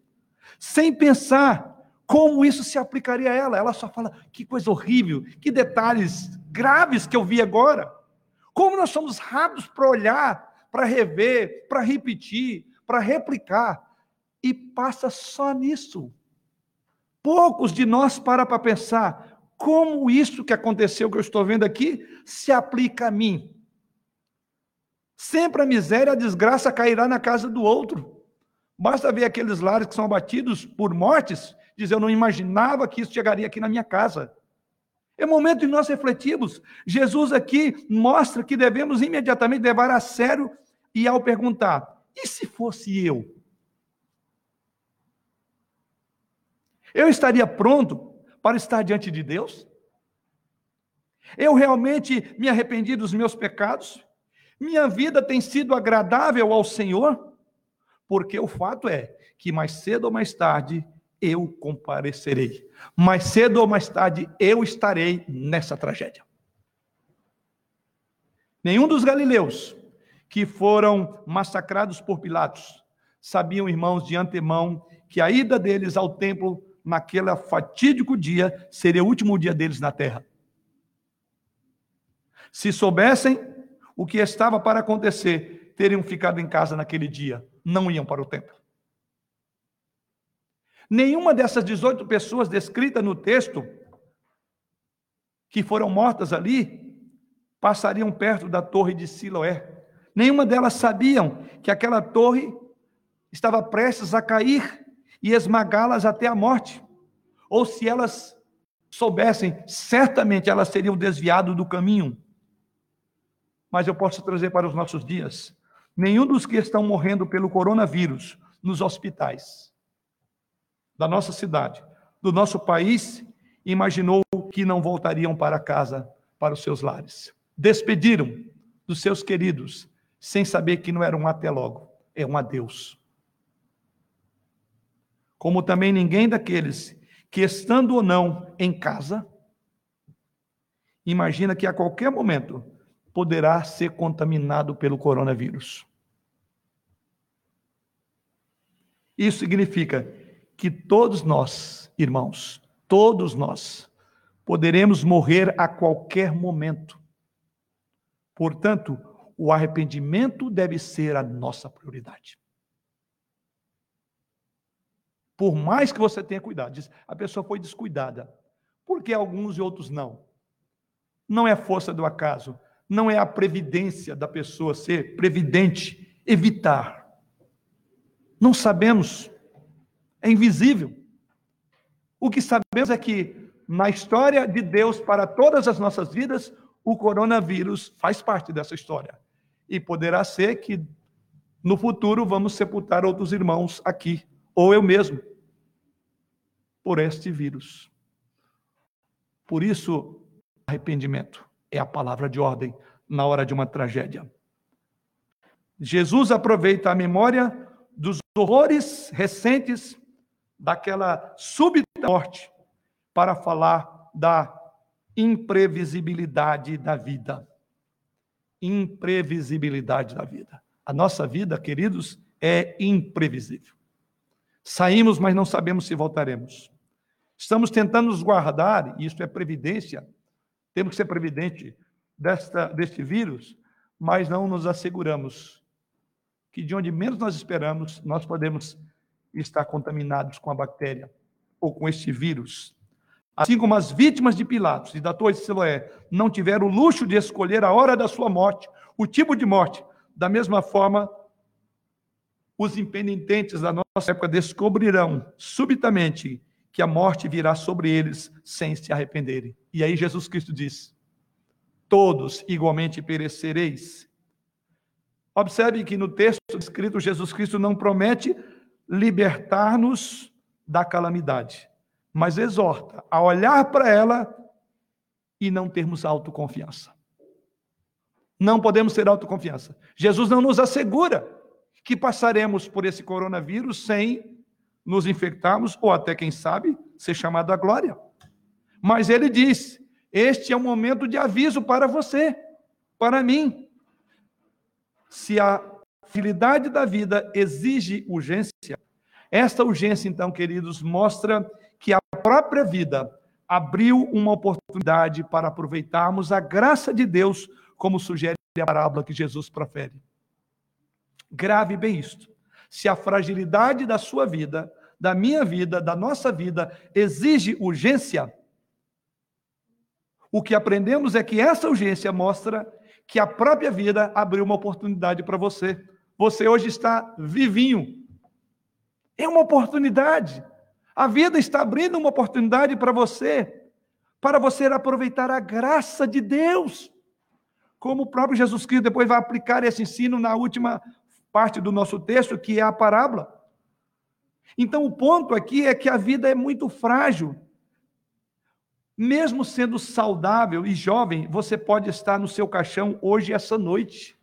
Sem pensar como isso se aplicaria a ela. Ela só fala: que coisa horrível, que detalhes graves que eu vi agora. Como nós somos rápidos para olhar, para rever, para repetir, para replicar. E passa só nisso. Poucos de nós param para pensar como isso que aconteceu, que eu estou vendo aqui, se aplica a mim. Sempre a miséria a desgraça cairá na casa do outro. Basta ver aqueles lares que são abatidos por mortes, dizer, eu não imaginava que isso chegaria aqui na minha casa. É momento de nós refletirmos. Jesus aqui mostra que devemos imediatamente levar a sério e ao perguntar: e se fosse eu? Eu estaria pronto para estar diante de Deus? Eu realmente me arrependi dos meus pecados? Minha vida tem sido agradável ao Senhor? Porque o fato é que mais cedo ou mais tarde eu comparecerei. Mais cedo ou mais tarde eu estarei nessa tragédia. Nenhum dos galileus que foram massacrados por Pilatos sabiam, irmãos, de antemão que a ida deles ao templo naquele fatídico dia seria o último dia deles na terra. Se soubessem o que estava para acontecer, teriam ficado em casa naquele dia, não iam para o templo. Nenhuma dessas 18 pessoas descritas no texto, que foram mortas ali, passariam perto da torre de Siloé. Nenhuma delas sabiam que aquela torre estava prestes a cair e esmagá-las até a morte. Ou se elas soubessem, certamente elas teriam desviado do caminho. Mas eu posso trazer para os nossos dias. Nenhum dos que estão morrendo pelo coronavírus nos hospitais da nossa cidade, do nosso país, imaginou que não voltariam para casa, para os seus lares. Despediram dos seus queridos, sem saber que não era um até logo, é um adeus. Como também ninguém daqueles que, estando ou não em casa, imagina que a qualquer momento poderá ser contaminado pelo coronavírus. Isso significa que todos nós, irmãos, todos nós, poderemos morrer a qualquer momento. Portanto, o arrependimento deve ser a nossa prioridade. Por mais que você tenha cuidado, diz, a pessoa foi descuidada. Por que alguns e outros não? Não é força do acaso, não é a previdência da pessoa ser previdente, evitar. Não sabemos é invisível. O que sabemos é que na história de Deus para todas as nossas vidas, o coronavírus faz parte dessa história. E poderá ser que no futuro vamos sepultar outros irmãos aqui, ou eu mesmo, por este vírus. Por isso, arrependimento é a palavra de ordem na hora de uma tragédia. Jesus aproveita a memória dos horrores recentes daquela súbita morte para falar da imprevisibilidade da vida. Imprevisibilidade da vida. A nossa vida, queridos, é imprevisível. Saímos, mas não sabemos se voltaremos. Estamos tentando nos guardar, e isso é previdência, temos que ser previdente desta, deste vírus, mas não nos asseguramos que de onde menos nós esperamos, nós podemos estar contaminados com a bactéria ou com este vírus. Assim como as vítimas de Pilatos e da Torre de Siloé não tiveram o luxo de escolher a hora da sua morte, o tipo de morte, da mesma forma, os impenitentes da nossa época descobrirão subitamente que a morte virá sobre eles sem se arrependerem. E aí Jesus Cristo diz: Todos igualmente perecereis. Observe que no texto escrito, Jesus Cristo não promete libertar-nos da calamidade, mas exorta a olhar para ela e não termos autoconfiança. Não podemos ter autoconfiança. Jesus não nos assegura que passaremos por esse coronavírus sem nos infectarmos ou até, quem sabe, ser chamado à glória. Mas ele diz: este é um momento de aviso para você, para mim. Se a fragilidade da vida exige urgência. Esta urgência, então, queridos, mostra que a própria vida abriu uma oportunidade para aproveitarmos a graça de Deus, como sugere a parábola que Jesus profere. Grave bem isto. Se a fragilidade da sua vida, da minha vida, da nossa vida, exige urgência, o que aprendemos é que essa urgência mostra que a própria vida abriu uma oportunidade para você. Você hoje está vivinho. É uma oportunidade. A vida está abrindo uma oportunidade para você, para você aproveitar a graça de Deus. Como o próprio Jesus Cristo depois vai aplicar esse ensino na última parte do nosso texto, que é a parábola. Então, o ponto aqui é que a vida é muito frágil. Mesmo sendo saudável e jovem, você pode estar no seu caixão hoje essa noite.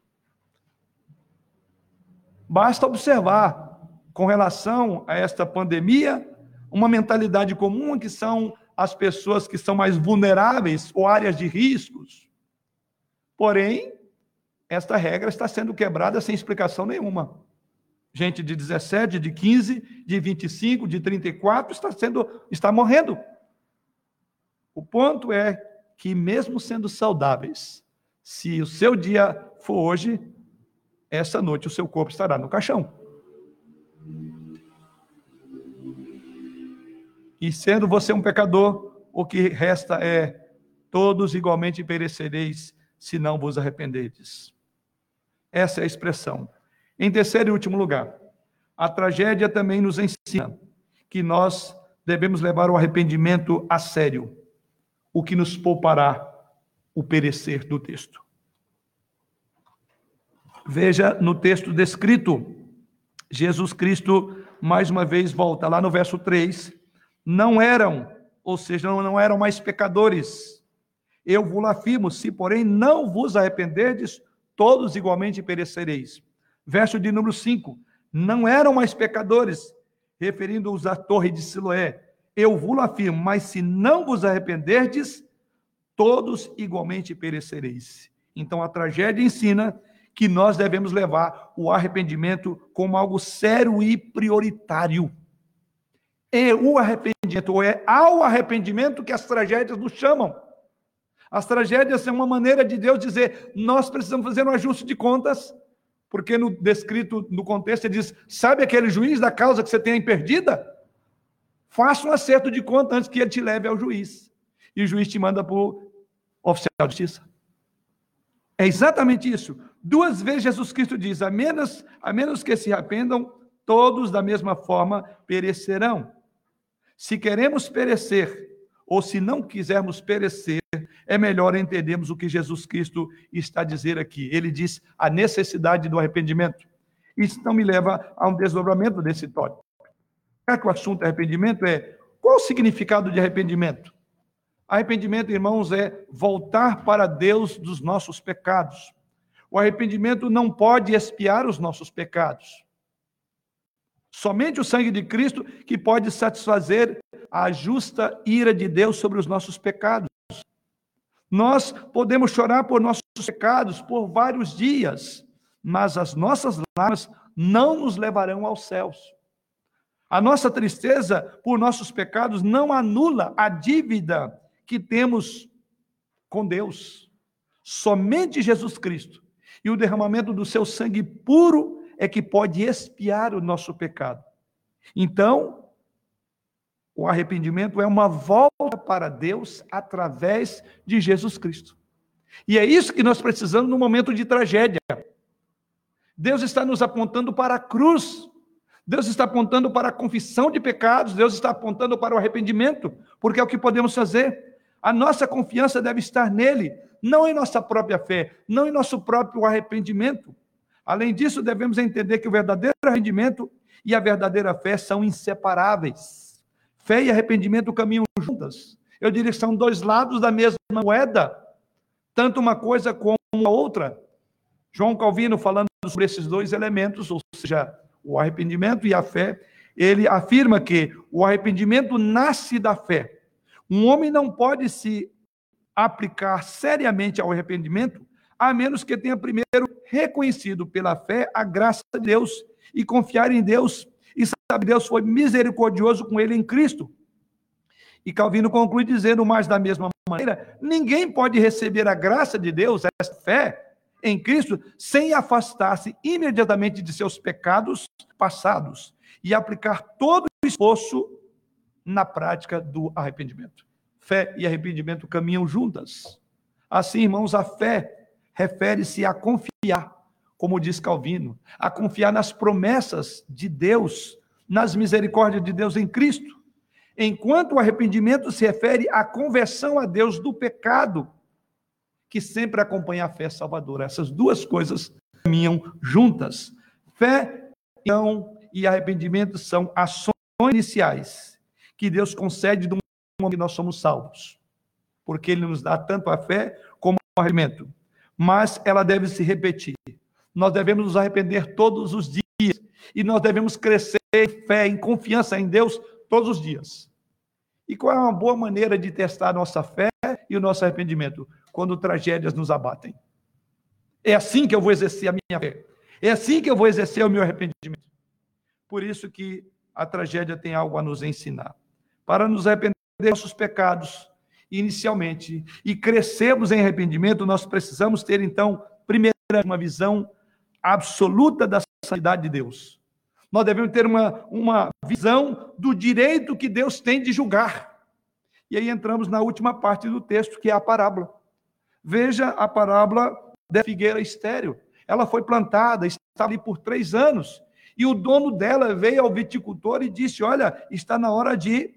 Basta observar com relação a esta pandemia, uma mentalidade comum que são as pessoas que são mais vulneráveis ou áreas de riscos. Porém, esta regra está sendo quebrada sem explicação nenhuma. Gente de 17, de 15, de 25, de 34 está sendo está morrendo. O ponto é que mesmo sendo saudáveis, se o seu dia for hoje, essa noite o seu corpo estará no caixão. E sendo você um pecador, o que resta é todos igualmente perecereis se não vos arrependedes. Essa é a expressão. Em terceiro e último lugar, a tragédia também nos ensina que nós devemos levar o arrependimento a sério, o que nos poupará o perecer do texto. Veja no texto descrito, Jesus Cristo mais uma vez volta lá no verso 3, não eram, ou seja, não, eram mais pecadores. Eu vos afirmo, se porém não vos arrependerdes, todos igualmente perecereis. Verso de número 5: Não eram mais pecadores, referindo-os à torre de Siloé. Eu vos afirmo, mas se não vos arrependerdes, todos igualmente perecereis. Então a tragédia ensina que nós devemos levar o arrependimento como algo sério e prioritário. É o arrependimento, ou é ao arrependimento que as tragédias nos chamam. As tragédias são uma maneira de Deus dizer: nós precisamos fazer um ajuste de contas, porque no descrito no contexto ele diz: sabe aquele juiz da causa que você tem perdida? Faça um acerto de conta antes que ele te leve ao juiz. E o juiz te manda para o oficial de justiça. É exatamente isso. Duas vezes Jesus Cristo diz: a menos, a menos que se arrependam, todos da mesma forma perecerão. Se queremos perecer, ou se não quisermos perecer, é melhor entendermos o que Jesus Cristo está dizer aqui. Ele diz a necessidade do arrependimento. Isso não me leva a um desdobramento desse tópico. Já que o assunto é arrependimento, é qual o significado de arrependimento? Arrependimento, irmãos, é voltar para Deus dos nossos pecados. O arrependimento não pode expiar os nossos pecados. Somente o sangue de Cristo que pode satisfazer a justa ira de Deus sobre os nossos pecados. Nós podemos chorar por nossos pecados por vários dias, mas as nossas lágrimas não nos levarão aos céus. A nossa tristeza por nossos pecados não anula a dívida que temos com Deus. Somente Jesus Cristo e o derramamento do seu sangue puro é que pode expiar o nosso pecado. Então, o arrependimento é uma volta para Deus através de Jesus Cristo. E é isso que nós precisamos no momento de tragédia. Deus está nos apontando para a cruz. Deus está apontando para a confissão de pecados, Deus está apontando para o arrependimento, porque é o que podemos fazer. A nossa confiança deve estar nele, não em nossa própria fé, não em nosso próprio arrependimento. Além disso, devemos entender que o verdadeiro arrependimento e a verdadeira fé são inseparáveis. Fé e arrependimento caminham juntas. Eu diria que são dois lados da mesma moeda, tanto uma coisa como a outra. João Calvino, falando sobre esses dois elementos, ou seja, o arrependimento e a fé, ele afirma que o arrependimento nasce da fé. Um homem não pode se aplicar seriamente ao arrependimento a menos que tenha primeiro reconhecido pela fé a graça de Deus e confiar em Deus e sabe Deus foi misericordioso com ele em Cristo. E Calvino conclui dizendo mais da mesma maneira: ninguém pode receber a graça de Deus, essa fé em Cristo, sem afastar-se imediatamente de seus pecados passados e aplicar todo o esforço na prática do arrependimento. Fé e arrependimento caminham juntas. Assim, irmãos, a fé refere-se a confiar, como diz Calvino, a confiar nas promessas de Deus, nas misericórdias de Deus em Cristo, enquanto o arrependimento se refere à conversão a Deus do pecado, que sempre acompanha a fé salvadora. Essas duas coisas caminham juntas. Fé então, e arrependimento são ações iniciais que Deus concede do momento que nós somos salvos, porque Ele nos dá tanto a fé como o arrependimento. Mas ela deve se repetir. Nós devemos nos arrepender todos os dias e nós devemos crescer em fé, em confiança em Deus todos os dias. E qual é uma boa maneira de testar a nossa fé e o nosso arrependimento? Quando tragédias nos abatem. É assim que eu vou exercer a minha fé. É assim que eu vou exercer o meu arrependimento. Por isso que a tragédia tem algo a nos ensinar. Para nos arrepender dos nossos pecados, inicialmente, e crescermos em arrependimento, nós precisamos ter, então, primeiro, uma visão absoluta da santidade de Deus. Nós devemos ter uma, uma visão do direito que Deus tem de julgar. E aí entramos na última parte do texto, que é a parábola. Veja a parábola da figueira estéreo. Ela foi plantada, está ali por três anos. E o dono dela veio ao viticultor e disse: Olha, está na hora de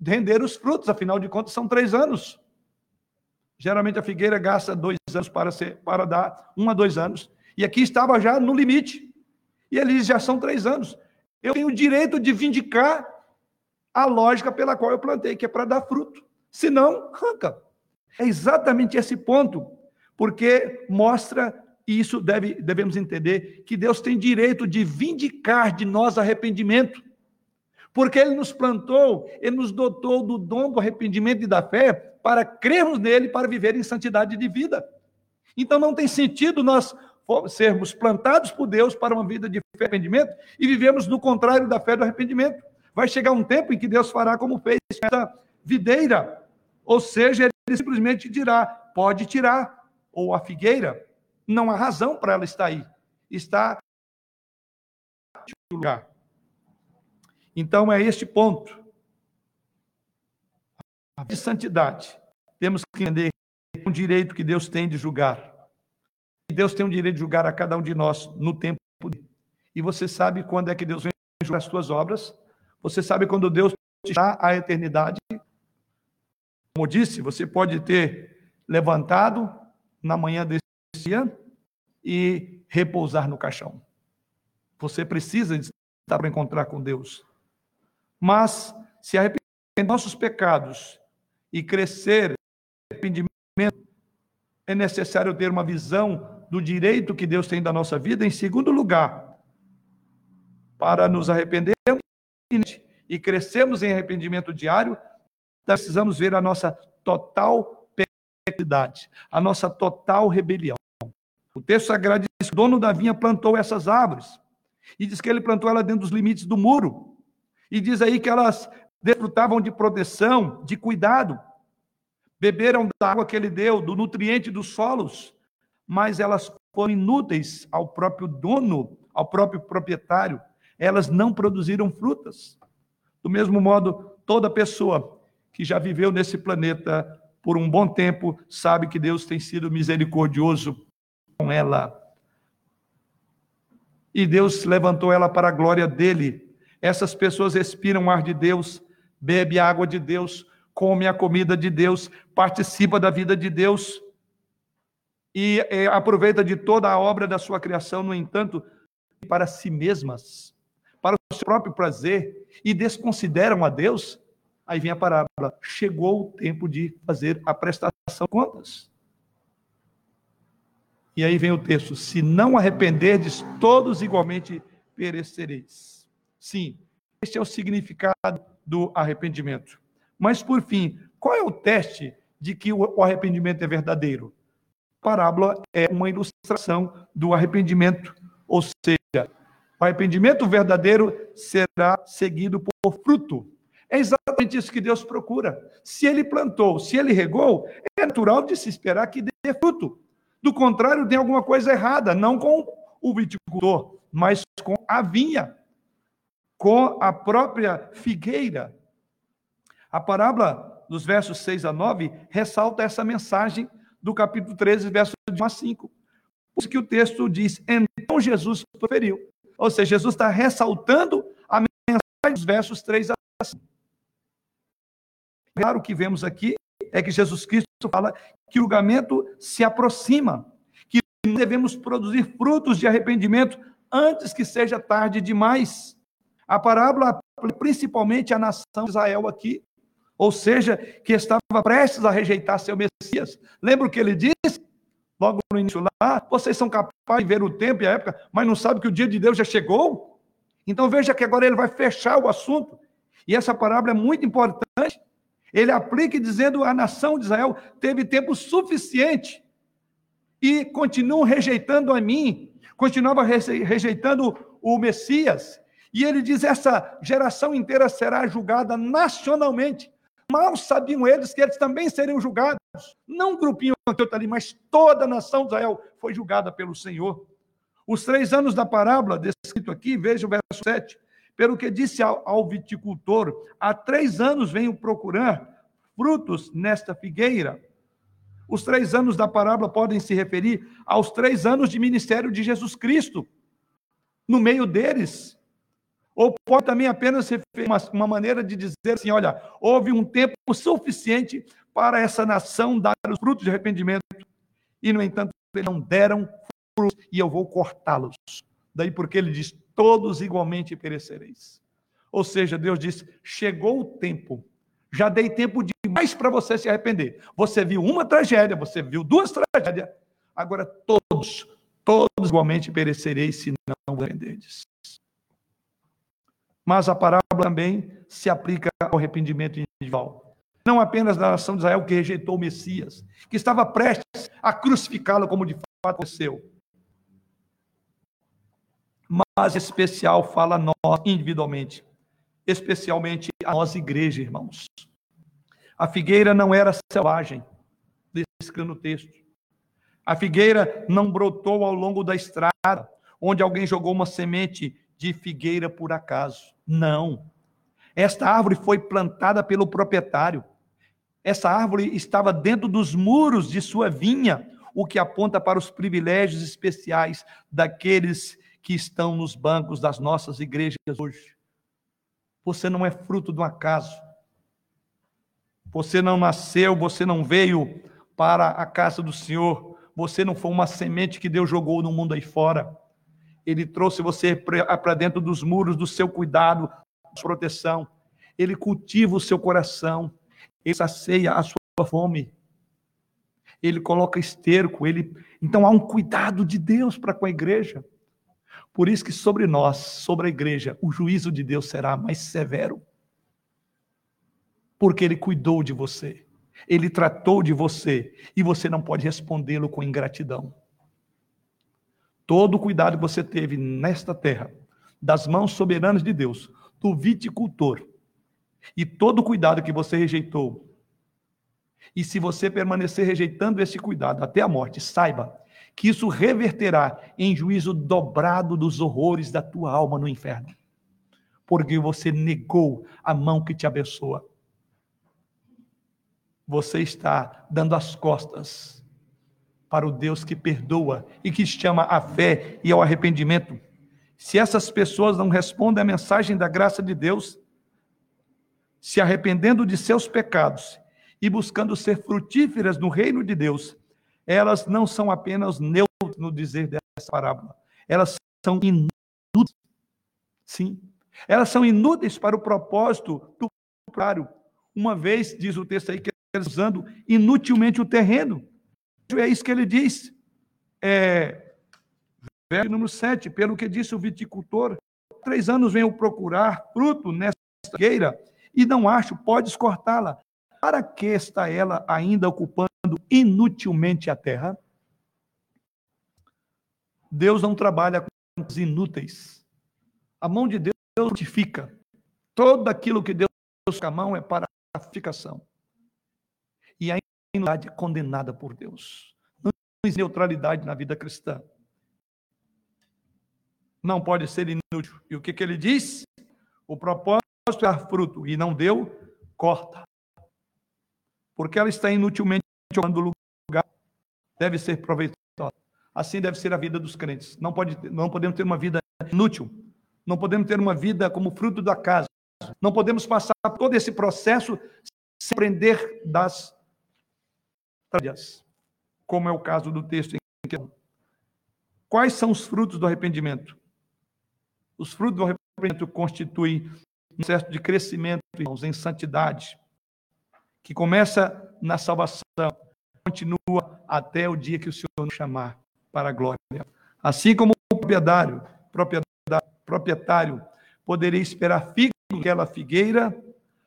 render os frutos, afinal de contas, são três anos. Geralmente a figueira gasta dois anos para, ser, para dar um a dois anos. E aqui estava já no limite. E eles já são três anos. Eu tenho o direito de vindicar a lógica pela qual eu plantei, que é para dar fruto. Se não, arranca. É exatamente esse ponto, porque mostra, e isso deve, devemos entender, que Deus tem direito de vindicar de nós arrependimento. Porque Ele nos plantou, Ele nos dotou do dom do arrependimento e da fé para crermos nele, para viver em santidade de vida. Então não tem sentido nós sermos plantados por Deus para uma vida de fé e arrependimento e vivemos no contrário da fé do arrependimento. Vai chegar um tempo em que Deus fará como fez essa videira, ou seja, ele simplesmente dirá: pode tirar, ou a figueira, não há razão para ela estar aí, está no lugar. Então é este ponto de santidade. Temos que entender o direito que Deus tem de julgar. Deus tem o direito de julgar a cada um de nós no tempo. E você sabe quando é que Deus vem julgar as suas obras? Você sabe quando Deus te dá a eternidade? Como disse, você pode ter levantado na manhã desse dia e repousar no caixão. Você precisa estar para encontrar com Deus. Mas se arrepender de nossos pecados e crescer arrependimento, é necessário ter uma visão do direito que Deus tem da nossa vida. Em segundo lugar, para nos arrependermos e crescermos em arrependimento diário, precisamos ver a nossa total pecadidade, a nossa total rebelião. O texto sagrado diz que o dono da vinha plantou essas árvores. E diz que ele plantou ela dentro dos limites do muro. E diz aí que elas desfrutavam de proteção, de cuidado. Beberam da água que ele deu, do nutriente dos solos mas elas foram inúteis ao próprio dono, ao próprio proprietário. Elas não produziram frutas. Do mesmo modo, toda pessoa que já viveu nesse planeta por um bom tempo sabe que Deus tem sido misericordioso com ela. E Deus levantou ela para a glória dele. Essas pessoas respiram o ar de Deus, bebe a água de Deus, come a comida de Deus, participa da vida de Deus e é, aproveita de toda a obra da sua criação, no entanto, para si mesmas, para o seu próprio prazer, e desconsideram a Deus, aí vem a parábola: chegou o tempo de fazer a prestação de contas. E aí vem o texto: se não arrependerdes, todos igualmente perecereis. Sim, este é o significado do arrependimento. Mas, por fim, qual é o teste de que o arrependimento é verdadeiro? Parábola é uma ilustração do arrependimento, ou seja, o arrependimento verdadeiro será seguido por fruto. É exatamente isso que Deus procura. Se ele plantou, se ele regou, é natural de se esperar que dê fruto. Do contrário, tem alguma coisa errada, não com o viticultor, mas com a vinha, com a própria figueira. A parábola dos versos 6 a 9 ressalta essa mensagem do capítulo 13, verso de 1 a 5. Por isso que o texto diz: Então Jesus proferiu. Ou seja, Jesus está ressaltando a mensagem dos versos 3 a 5. Claro que vemos aqui é que Jesus Cristo fala que o julgamento se aproxima, que devemos produzir frutos de arrependimento antes que seja tarde demais. A parábola principalmente a nação de Israel aqui, ou seja, que estava prestes a rejeitar seu Messias. Lembra o que ele disse? Logo no início lá, vocês são capazes de ver o tempo e a época, mas não sabem que o dia de Deus já chegou? Então veja que agora ele vai fechar o assunto. E essa parábola é muito importante. Ele aplica dizendo a nação de Israel teve tempo suficiente e continuam rejeitando a mim, continuava rejeitando o Messias. E ele diz: essa geração inteira será julgada nacionalmente. Mal sabiam eles que eles também seriam julgados. Não um grupinho aqui ali, mas toda a nação de Israel foi julgada pelo Senhor. Os três anos da parábola, descrito aqui, veja o verso 7. Pelo que disse ao viticultor: há três anos venho procurar frutos nesta figueira. Os três anos da parábola podem se referir aos três anos de ministério de Jesus Cristo. No meio deles, ou pode também apenas ser uma, uma maneira de dizer assim: olha, houve um tempo suficiente para essa nação dar os frutos de arrependimento, e, no entanto, eles não deram frutos, e eu vou cortá-los. Daí porque ele diz: todos igualmente perecereis. Ou seja, Deus diz: chegou o tempo, já dei tempo demais para você se arrepender. Você viu uma tragédia, você viu duas tragédias, agora todos, todos igualmente perecereis se não arrependerdes. Mas a parábola também se aplica ao arrependimento individual. Não apenas da nação de Israel que rejeitou o Messias, que estava prestes a crucificá-lo, como de fato aconteceu. Mas especial fala a nós individualmente, especialmente a nós, igreja, irmãos. A figueira não era selvagem, descrito no texto. A figueira não brotou ao longo da estrada, onde alguém jogou uma semente de figueira por acaso. Não. Esta árvore foi plantada pelo proprietário. Essa árvore estava dentro dos muros de sua vinha, o que aponta para os privilégios especiais daqueles que estão nos bancos das nossas igrejas hoje. Você não é fruto do acaso. Você não nasceu, você não veio para a casa do Senhor. Você não foi uma semente que Deus jogou no mundo aí fora. Ele trouxe você para dentro dos muros do seu cuidado, proteção. Ele cultiva o seu coração. Ele sacia a sua fome. Ele coloca esterco. Ele... Então há um cuidado de Deus para com a igreja. Por isso que sobre nós, sobre a igreja, o juízo de Deus será mais severo. Porque ele cuidou de você. Ele tratou de você. E você não pode respondê-lo com ingratidão. Todo o cuidado que você teve nesta terra, das mãos soberanas de Deus, do viticultor, e todo o cuidado que você rejeitou, e se você permanecer rejeitando esse cuidado até a morte, saiba que isso reverterá em juízo dobrado dos horrores da tua alma no inferno, porque você negou a mão que te abençoa. Você está dando as costas para o Deus que perdoa e que chama à fé e ao arrependimento. Se essas pessoas não respondem à mensagem da graça de Deus, se arrependendo de seus pecados e buscando ser frutíferas no reino de Deus, elas não são apenas neutras no dizer dessa parábola, elas são inúteis. Sim, elas são inúteis para o propósito do contrário. Uma vez, diz o texto aí, que eles usando inutilmente o terreno. É isso que ele diz. É, verso número 7, pelo que disse o viticultor, três anos venho procurar fruto nesta figueira e não acho, podes cortá-la. Para que está ela ainda ocupando inutilmente a terra? Deus não trabalha com os inúteis. A mão de Deus frutifica. Todo aquilo que Deus com a mão é para a frutificação. E a inútilidade condenada por Deus. Não existe neutralidade na vida cristã. Não pode ser inútil. E o que, que ele diz? O propósito é dar fruto e não deu, corta. Porque ela está inutilmente ocupando lugar, deve ser proveitosa. Assim deve ser a vida dos crentes. Não, pode, não podemos ter uma vida inútil. Não podemos ter uma vida como fruto da casa. Não podemos passar todo esse processo sem aprender das tragédias, como é o caso do texto em que Quais são os frutos do arrependimento? Os frutos do arrependimento constituem um processo de crescimento, irmãos, em santidade, que começa na salvação, continua até o dia que o Senhor nos chamar para a glória. Assim como o proprietário, proprietário, proprietário poderia esperar figo naquela figueira,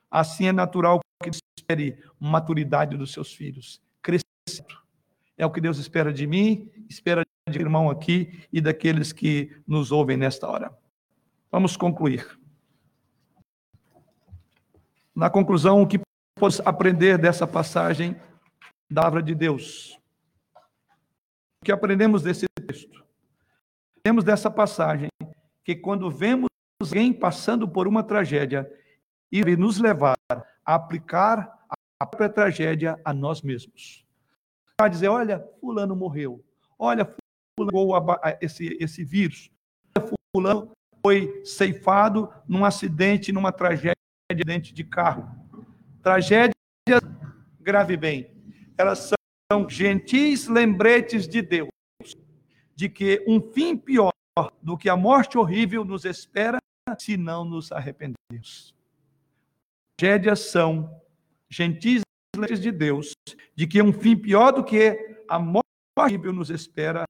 assim é natural que espere maturidade dos seus filhos. É o que Deus espera de mim, espera de irmão aqui e daqueles que nos ouvem nesta hora. Vamos concluir. Na conclusão, o que podemos aprender dessa passagem da palavra de Deus? O que aprendemos desse texto? Temos dessa passagem que quando vemos alguém passando por uma tragédia, e nos levar a aplicar a própria tragédia a nós mesmos. A dizer, olha, fulano morreu. Olha, fulano esse, esse vírus. Fulano foi ceifado num acidente, numa tragédia de carro. Tragédias, grave bem, elas são gentis lembretes de Deus, de que um fim pior do que a morte horrível nos espera se não nos arrependermos. Tragédias são gentis lembretes de Deus, de que um fim pior do que a morte horrível nos espera.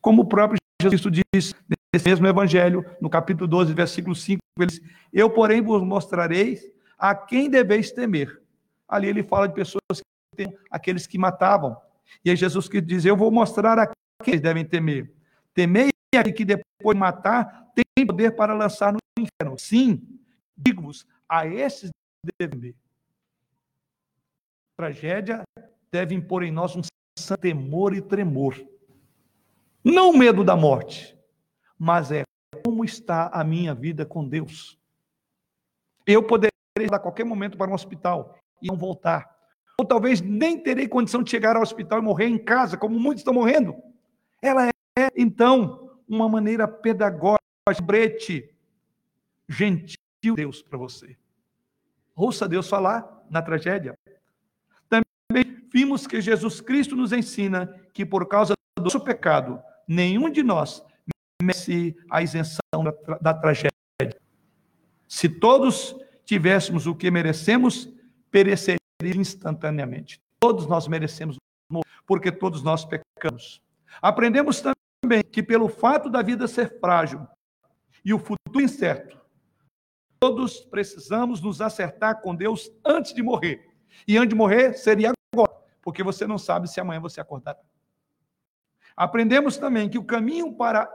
Como o próprio Jesus diz nesse mesmo evangelho, no capítulo 12, versículo 5, ele diz, eu, porém, vos mostrarei a quem deveis temer. Ali ele fala de pessoas que tem, aqueles que matavam. E é Jesus que diz: Eu vou mostrar a quem devem temer. Temei aquele que depois de matar tem poder para lançar no inferno. Sim, digo-vos, a esses devem temer. Tragédia deve impor em nós um temor e tremor. Não medo da morte, mas é como está a minha vida com Deus. Eu poderia ir a qualquer momento para um hospital e não voltar. Ou talvez nem terei condição de chegar ao hospital e morrer em casa, como muitos estão morrendo. Ela é, então, uma maneira pedagógica, brete, gentil Deus para você. Ouça Deus falar na tragédia. Vimos que Jesus Cristo nos ensina que por causa do nosso pecado, nenhum de nós merece a isenção da, da tragédia. Se todos tivéssemos o que merecemos, pereceria instantaneamente. Todos nós merecemos porque todos nós pecamos. Aprendemos também que pelo fato da vida ser frágil e o futuro incerto, todos precisamos nos acertar com Deus antes de morrer. E antes de morrer seria porque você não sabe se amanhã você acordará. Aprendemos também que o caminho para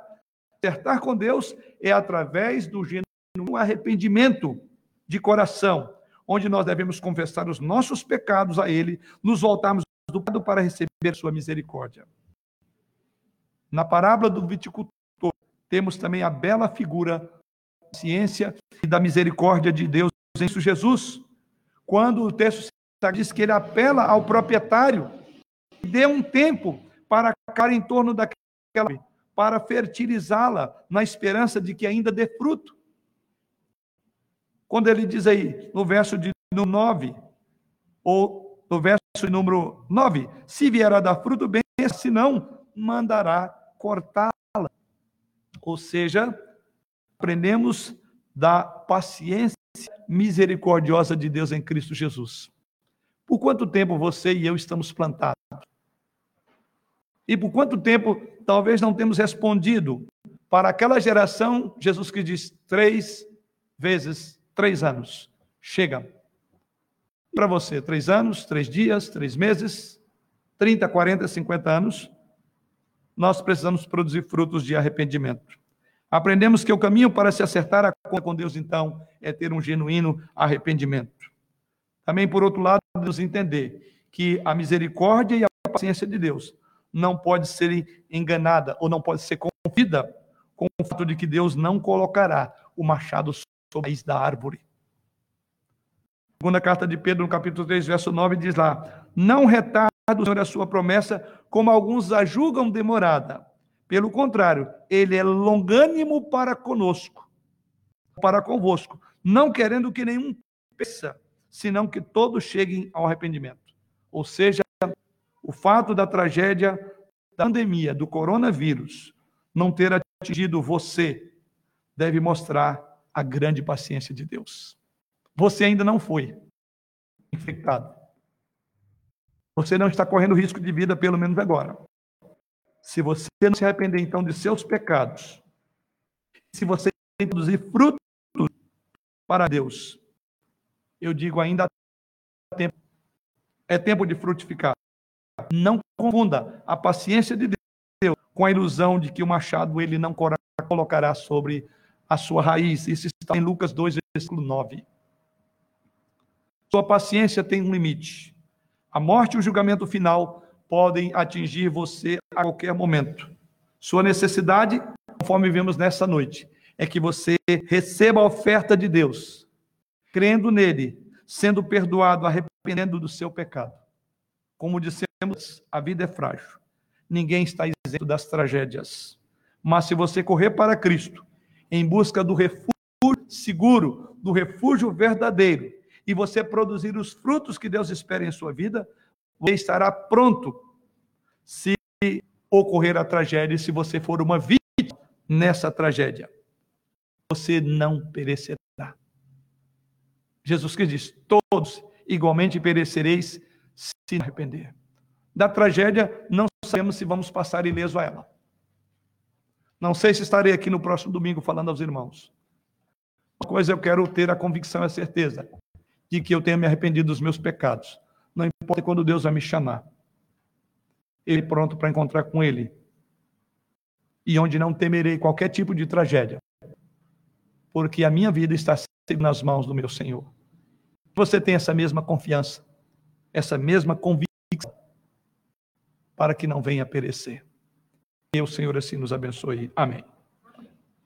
acertar com Deus é através do genuíno arrependimento de coração, onde nós devemos confessar os nossos pecados a Ele, nos voltarmos do pecado para receber Sua misericórdia. Na parábola do viticultor, temos também a bela figura da ciência e da misericórdia de Deus em Jesus, quando o texto diz que ele apela ao proprietário e dê um tempo para ficar em torno daquela para fertilizá-la na esperança de que ainda dê fruto. Quando ele diz aí, no verso de número 9, ou no verso número 9, se vier a dar fruto, bem, se não, mandará cortá-la. Ou seja, aprendemos da paciência misericordiosa de Deus em Cristo Jesus. Por quanto tempo você e eu estamos plantados? E por quanto tempo talvez não temos respondido para aquela geração, Jesus que diz três vezes três anos. Chega. Para você, três anos, três dias, três meses, 30, 40, 50 anos, nós precisamos produzir frutos de arrependimento. Aprendemos que o caminho para se acertar a conta com Deus, então, é ter um genuíno arrependimento. Também, por outro lado, devemos entender que a misericórdia e a paciência de Deus não pode ser enganada ou não pode ser confundida com o fato de que Deus não colocará o machado sobre a raiz da árvore. Segunda carta de Pedro, no capítulo 3, verso 9, diz lá: Não retarda o Senhor a sua promessa, como alguns a julgam demorada. Pelo contrário, ele é longânimo para conosco, para convosco, não querendo que nenhum peça, senão que todos cheguem ao arrependimento. Ou seja, o fato da tragédia da pandemia do coronavírus não ter atingido você deve mostrar a grande paciência de Deus. Você ainda não foi infectado. Você não está correndo risco de vida, pelo menos agora. Se você não se arrepender, então, de seus pecados, se você produzir frutos para Deus, eu digo ainda há tempo. É tempo de frutificar. Não confunda a paciência de Deus com a ilusão de que o machado ele não colocará sobre a sua raiz. Isso está em Lucas 2, versículo 9. Sua paciência tem um limite. A morte e o julgamento final podem atingir você a qualquer momento. Sua necessidade, conforme vemos nessa noite, é que você receba a oferta de Deus, crendo nele, sendo perdoado, arrependendo do seu pecado. Como dissemos, a vida é frágil. Ninguém está isento das tragédias. Mas se você correr para Cristo, em busca do refúgio seguro, do refúgio verdadeiro, e você produzir os frutos que Deus espera em sua vida, você estará pronto se ocorrer a tragédia, se você for uma vítima nessa tragédia. Você não perecerá. Jesus Cristo diz: todos igualmente perecereis se arrepender. Da tragédia, não sabemos se vamos passar ileso a ela. Não sei se estarei aqui no próximo domingo falando aos irmãos. Uma coisa eu quero ter a convicção e a certeza de que eu tenha me arrependido dos meus pecados. Não importa quando Deus vai me chamar. Ele é pronto para encontrar com Ele. E onde não temerei qualquer tipo de tragédia. Porque a minha vida está nas mãos do meu Senhor. Você tem essa mesma confiança, essa mesma convicção, para que não venha a perecer. Que o Senhor assim nos abençoe. Amém.